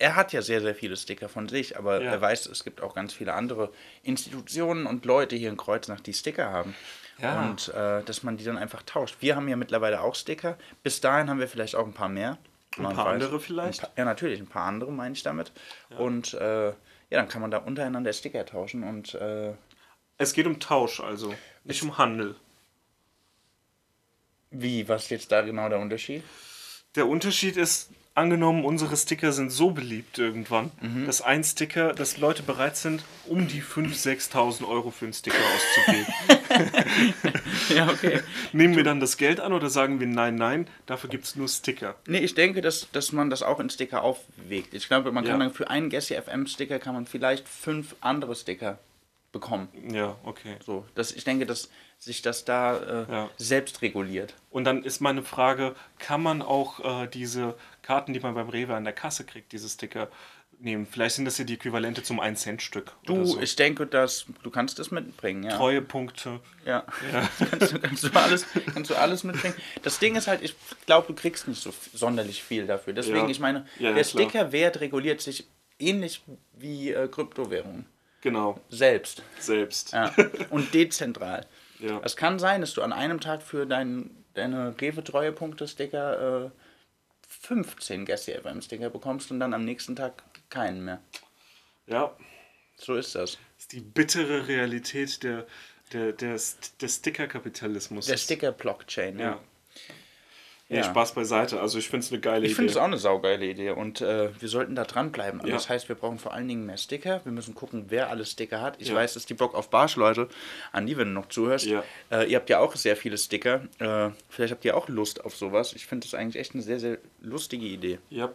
er hat ja sehr, sehr viele Sticker von sich, aber Ja. er weiß, es gibt auch ganz viele andere Institutionen und Leute hier in Kreuznach, die Sticker haben. Ja. Und äh, dass man die dann einfach tauscht. Wir haben ja mittlerweile auch Sticker. Bis dahin haben wir vielleicht auch ein paar mehr. Ein paar andere vielleicht? Paar, ja, natürlich, ein paar andere meine ich damit. Und äh, ja, dann kann man da untereinander Sticker tauschen und äh, Es geht um Tausch, also. Nicht um Handel. Wie, was ist jetzt da genau der Unterschied? Der Unterschied ist, angenommen, unsere Sticker sind so beliebt irgendwann, Mhm. dass ein Sticker, dass Leute bereit sind, um die 5.000, 6.000 Euro für einen Sticker auszugeben. [laughs] Ja, okay. Nehmen wir dann das Geld an oder sagen wir nein, nein, dafür gibt es nur Sticker? Nee, ich denke, dass, dass man das auch in Sticker aufwegt. Ich glaube, man kann Ja. dann für einen Gessi FM Sticker kann man vielleicht fünf andere Sticker bekommen. Ja, okay. So, dass ich denke, dass sich das da äh, Ja. selbst reguliert. Und dann ist meine Frage, kann man auch äh, diese Karten, die man beim Rewe an der Kasse kriegt, diese Sticker nehmen? Vielleicht sind das ja die Äquivalente zum 1-Cent-Stück. Du, so. ich denke, dass du kannst das mitbringen, ja. Treuepunkte. Ja. [laughs] kannst, du, kannst, du alles, kannst du alles mitbringen. Das Ding ist halt, ich glaube, du kriegst nicht so sonderlich viel dafür. Deswegen, Ja. ich meine, Ja, ja, der. Stickerwert reguliert sich ähnlich wie äh, Kryptowährungen. Genau, Selbst. selbst. Ja. [laughs] Und dezentral. Ja. Es kann sein, dass du an einem Tag für dein, deine Rewe-Treuepunkte-Sticker äh, 15 Gassi FM-Sticker bekommst und dann am nächsten Tag keinen mehr. ja. So ist das. Das ist die bittere Realität der, der, der, des Sticker-Kapitalismus. Der Sticker-Blockchain, ja. Ja. Nee, Ja. Spaß beiseite. Also ich finde es eine geile Ich finde Idee. es auch eine saugeile Idee und äh, wir sollten da dranbleiben. Ja. Das heißt, wir brauchen vor allen Dingen mehr Sticker. Wir müssen gucken, wer alle Sticker hat. Ich Ja. weiß, dass die Bock auf Barsch, Leute, an die, wenn du noch zuhörst, Ja. äh, ihr habt ja auch sehr viele Sticker. Äh, vielleicht habt ihr auch Lust auf sowas. Ich finde das eigentlich echt eine sehr, sehr lustige Idee. Ja.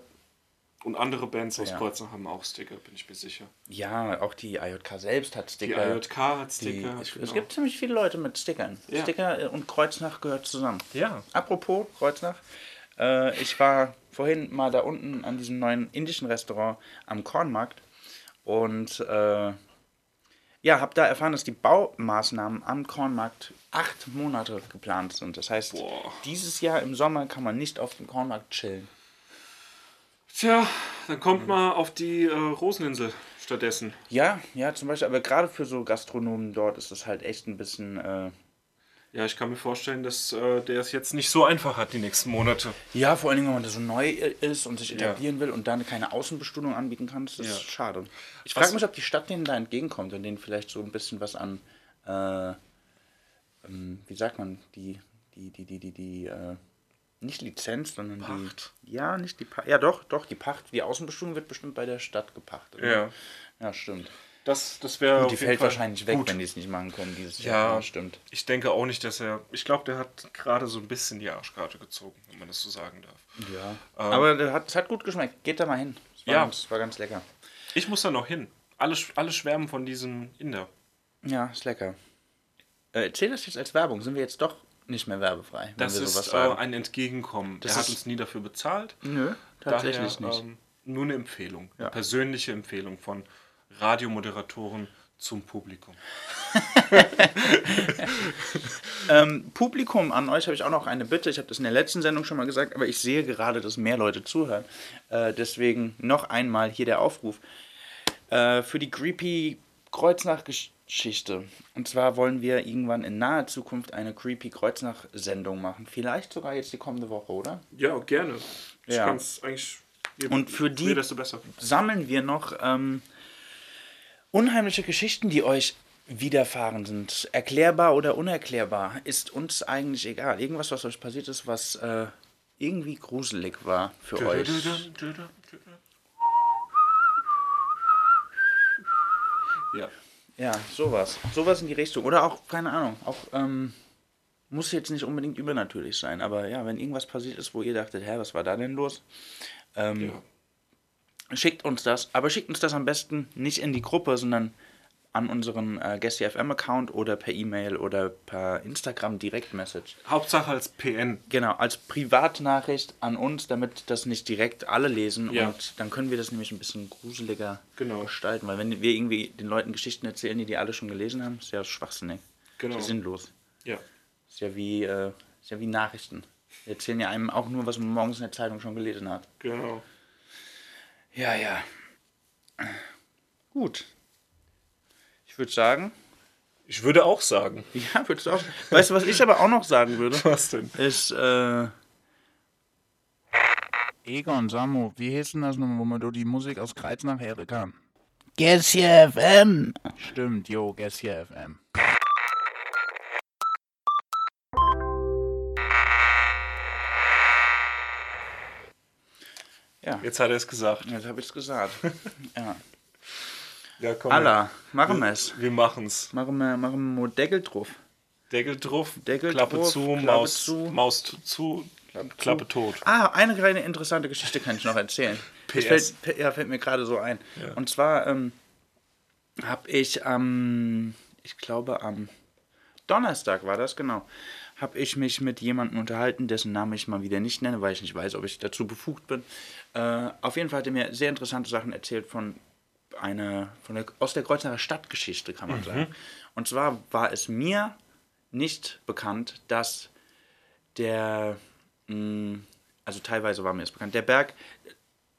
Und andere Bands aus Ja. Kreuznach haben auch Sticker, bin ich mir sicher. Ja, auch die IJK selbst hat Die Sticker. IJK hat Die- Sticker. es, genau. es gibt ziemlich viele Leute mit Stickern. Ja. Sticker und Kreuznach gehört zusammen. Ja. Apropos Kreuznach, äh, ich war vorhin mal da unten an diesem neuen indischen Restaurant am Kornmarkt und äh, ja, habe da erfahren, dass die Baumaßnahmen am Kornmarkt acht Monate geplant sind. Das heißt, Boah. dieses Jahr im Sommer kann man nicht auf dem Kornmarkt chillen. Tja, dann kommt mal auf die äh, Roseninsel stattdessen. Ja, ja, zum Beispiel, aber gerade für so Gastronomen dort ist das halt echt ein bisschen. Äh, Ja, ich kann mir vorstellen, dass äh, der es jetzt nicht so einfach hat die nächsten Monate. Ja, vor allen Dingen, wenn man da so neu äh, ist und sich etablieren will und dann keine Außenbestuhlung anbieten kann, das ist Ja. schade. Ich frage mich, ob die Stadt denen da entgegenkommt und denen vielleicht so ein bisschen was an, äh, ähm, wie sagt man, die, die, die, die, die, die, äh, nicht Lizenz, sondern Pacht. die. Ja, nicht die Pacht. Ja, doch, doch, die Pacht. Die Außenbestuhlung wird bestimmt bei der Stadt gepachtet. Ja. Ja, stimmt. Das, das wäre. Und die fällt wahrscheinlich weg, wenn die es nicht machen können dieses Jahr. Ja, stimmt. Ich denke auch nicht, dass er. Ich glaube, der hat gerade so ein bisschen die Arschkarte gezogen, wenn man das so sagen darf. Ja. Aber das hat, es hat gut geschmeckt. Geht da mal hin. Es war, Ja. ganz, war ganz lecker. Ich muss da noch hin. Alle, alle schwärmen von diesem Inder. Ja, ist lecker. Äh, erzähl das jetzt als Werbung. Sind wir jetzt doch nicht mehr werbefrei, Das ist äh, ein Entgegenkommen. Das der hat uns nie dafür bezahlt. Nö, tatsächlich Daher, nicht. Ähm, nur eine Empfehlung. Ja. Eine persönliche Empfehlung von Radiomoderatoren zum Publikum. [laughs] Ähm, Publikum, an euch habe ich auch noch eine Bitte. Ich habe das in der letzten Sendung schon mal gesagt, aber ich sehe gerade, dass mehr Leute zuhören. Äh, deswegen noch einmal hier der Aufruf. Äh, für die Creepy Kreuznach-Geschichte. Und zwar wollen wir irgendwann in naher Zukunft eine Creepy Kreuznach-Sendung machen. Vielleicht sogar jetzt die kommende Woche, oder? Ja, gerne. Ich Ja. kann es eigentlich. Je Und für die- Je desto besser. sammeln wir noch ähm, unheimliche Geschichten, die euch widerfahren sind. Erklärbar oder unerklärbar, ist uns eigentlich egal. Irgendwas, was euch passiert ist, was äh, irgendwie gruselig war für euch. Ja. Ja, sowas. Sowas in die Richtung. Oder auch, keine Ahnung, auch, ähm, muss jetzt nicht unbedingt übernatürlich sein, aber ja, wenn irgendwas passiert ist, wo ihr dachtet, hä, was war da denn los? Ähm, Ja. Schickt uns das, aber schickt uns das am besten nicht in die Gruppe, sondern an unseren äh, GuestCFM-Account oder per E-Mail oder per Instagram Direktmessage. Hauptsache als PN. Genau, als Privatnachricht an uns, damit das nicht direkt alle lesen Ja. und dann können wir das nämlich ein bisschen gruseliger Genau. gestalten, weil wenn wir irgendwie den Leuten Geschichten erzählen, die die alle schon gelesen haben, ist ja schwachsinnig. Genau. Ist ja sinnlos. Ja. Ist ja wie, äh, ist ja wie Nachrichten. Wir erzählen ja einem auch nur, was man morgens in der Zeitung schon gelesen hat. Genau. Ja, ja. Gut. Ich würde sagen, Ich würde auch sagen. [laughs] ja, würdest du auch. Weißt du, was ich aber auch noch sagen würde? [laughs] Was denn? Ist, äh. Egon, Samu, wie heißt denn das nochmal, wo man durch die Musik aus Kreuznach hören kann? Gessia FM. Stimmt, jo, Gessia FM. Ja, Jetzt hat er es gesagt. jetzt habe ich es gesagt. [laughs] ja. Ja, komm. Alla, machen wir es. Wir machen's. Machen wir, machen wir Deckel drauf. Deckel drauf, Deckel Klappe drauf, zu, Klappe Maus, zu. Maus zu, zu Klappe, tot. Ah, eine kleine interessante Geschichte kann ich noch erzählen. [laughs] PS. fällt, ja, fällt mir gerade so ein. Und zwar ähm, habe ich am, ich glaube am Donnerstag war das, genau, habe ich mich mit jemandem unterhalten, dessen Namen ich mal wieder nicht nenne, weil ich nicht weiß, ob ich dazu befugt bin. Äh, auf jeden Fall hat er mir sehr interessante Sachen erzählt von einer, von der, aus der Kreuznacher Stadtgeschichte, kann man sagen. Und zwar war es mir nicht bekannt, dass der, mh, also teilweise war mir das bekannt, der Berg,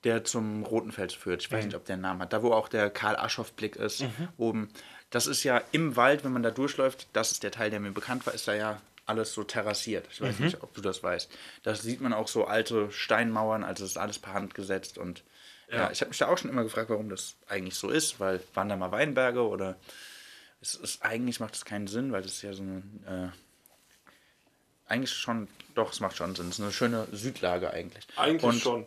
der zum Roten Fels führt, ich weiß nicht, ob der einen Namen hat, da wo auch der Karl-Aschoff-Blick ist, oben, das ist ja im Wald, wenn man da durchläuft, das ist der Teil, der mir bekannt war, ist da ja alles so terrassiert. Ich weiß nicht, ob du das weißt. Da sieht man auch so alte Steinmauern, also es ist alles per Hand gesetzt und ja, ich habe mich da auch schon immer gefragt, warum das eigentlich so ist, weil waren da mal Weinberge oder es ist eigentlich macht es keinen Sinn, weil das ist ja so ein äh, eigentlich schon, doch, es macht schon Sinn. Es ist eine schöne Südlage eigentlich. Eigentlich Und, schon.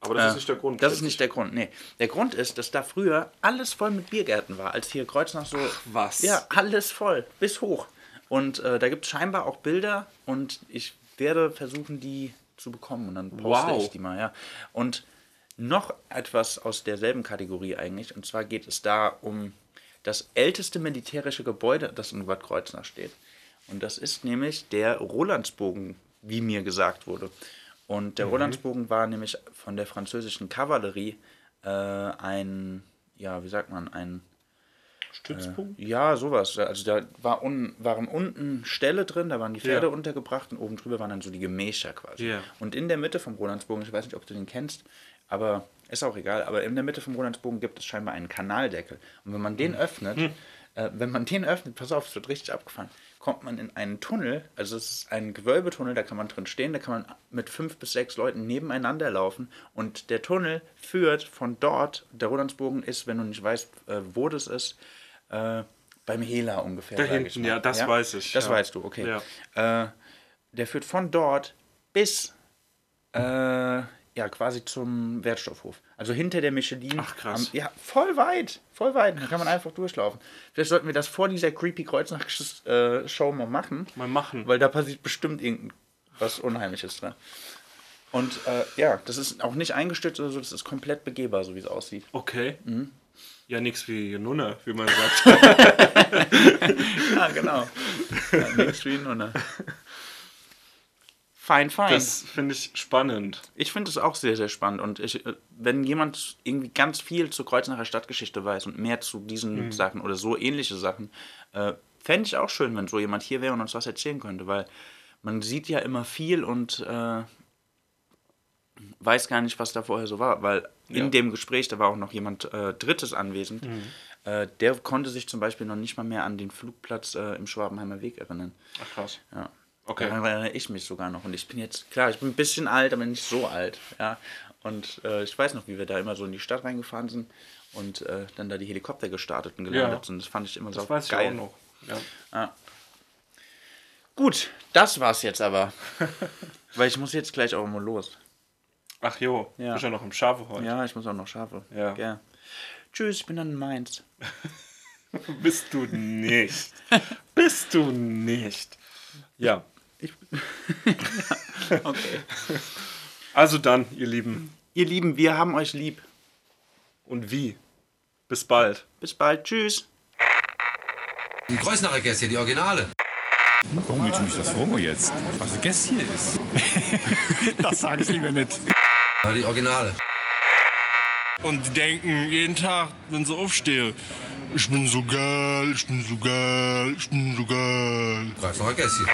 Aber das äh, ist nicht der Grund. Das ist nicht der Grund, nee. Der Grund ist, dass da früher alles voll mit Biergärten war, als hier Kreuznach so. was? Ja, alles voll, bis hoch. Und äh, da gibt es scheinbar auch Bilder und ich werde versuchen, die zu bekommen und dann poste Wow. ich die mal, ja. Und noch etwas aus derselben Kategorie eigentlich, und zwar geht es da um das älteste militärische Gebäude, das in Bad Kreuznach steht. Und das ist nämlich der Rolandsbogen, wie mir gesagt wurde. Und der Rolandsbogen war nämlich von der französischen Kavallerie äh, ein, ja, wie sagt man, ein Stützpunkt? ja, sowas. Also da war un, waren unten Ställe drin, da waren die Pferde Ja. untergebracht und oben drüber waren dann so die Gemächer quasi. Ja. Und in der Mitte vom Rolandsbogen, ich weiß nicht, ob du den kennst, aber ist auch egal, aber in der Mitte vom Rolandsbogen gibt es scheinbar einen Kanaldeckel. Und wenn man den öffnet, äh, wenn man den öffnet, pass auf, es wird richtig abgefahren, kommt man in einen Tunnel, also es ist ein Gewölbetunnel, da kann man drin stehen, da kann man mit fünf bis sechs Leuten nebeneinander laufen und der Tunnel führt von dort, der Rolandsbogen ist, wenn du nicht weißt, äh, wo das ist, äh, beim Hela ungefähr. Da hinten, ja, das weiß ich, Das ja. weißt du, okay. Ja. Äh, der führt von dort bis äh, ja, quasi zum Wertstoffhof. Also hinter der Michelin. Ach, krass. Am, ja, voll weit. Voll weit. Da kann man einfach durchlaufen. Vielleicht sollten wir das vor dieser Creepy Kreuznach-Show mal machen. Mal machen. Weil da passiert bestimmt irgendwas Unheimliches dran. Und äh, ja, das ist auch nicht eingestützt oder so, das ist komplett begehbar, so wie es aussieht. Okay. Mhm. Ja, nichts wie Nunne, wie man sagt. [laughs] Ja, genau. ja, nix wie Nunne. [laughs] Fein, fein. Das finde ich spannend. Ich finde es auch sehr, sehr spannend. Und ich, äh, wenn jemand irgendwie ganz viel zur Kreuznacher Stadtgeschichte weiß und mehr zu diesen Sachen oder so ähnliche Sachen, äh, fände ich auch schön, wenn so jemand hier wäre und uns was erzählen könnte, weil man sieht ja immer viel und äh, weiß gar nicht, was da vorher so war, weil in Ja. dem Gespräch, da war auch noch jemand äh, Drittes anwesend, äh, der konnte sich zum Beispiel noch nicht mal mehr an den Flugplatz äh, im Schwabenheimer Weg erinnern. Ach krass. Ja. Okay. Daran erinnere ich mich sogar noch. Und ich bin jetzt, klar, ich bin ein bisschen alt, aber nicht so alt. Ja. Und äh, ich weiß noch, wie wir da immer so in die Stadt reingefahren sind und äh, dann da die Helikopter gestartet und gelandet Ja. sind. Das fand ich immer Das so weiß geil. ich auch noch. Ja. Gut, das war's jetzt aber. [laughs] Weil ich muss jetzt gleich auch mal los. Ach jo, Ja. bist ja noch im Schafe heute. Ja, ich muss auch noch Schafe. Ja. ja. Tschüss, ich bin dann in Mainz. [laughs] Bist du nicht. Bist du nicht. Ja. [laughs] Okay. Also dann, ihr Lieben. Ihr Lieben, wir haben euch lieb. Und wie? Bis bald. Bis bald. Tschüss. Die Kreuznacher Gäste, die Originale. Warum willst du mich das fragen jetzt? Was ein Gast hier ist? [laughs] das sage ich lieber nicht. Ja, die Originale. Und die denken jeden Tag, wenn sie aufstehen, ich bin so geil, ich bin so geil, ich bin so geil. Kreuznacher Gäste.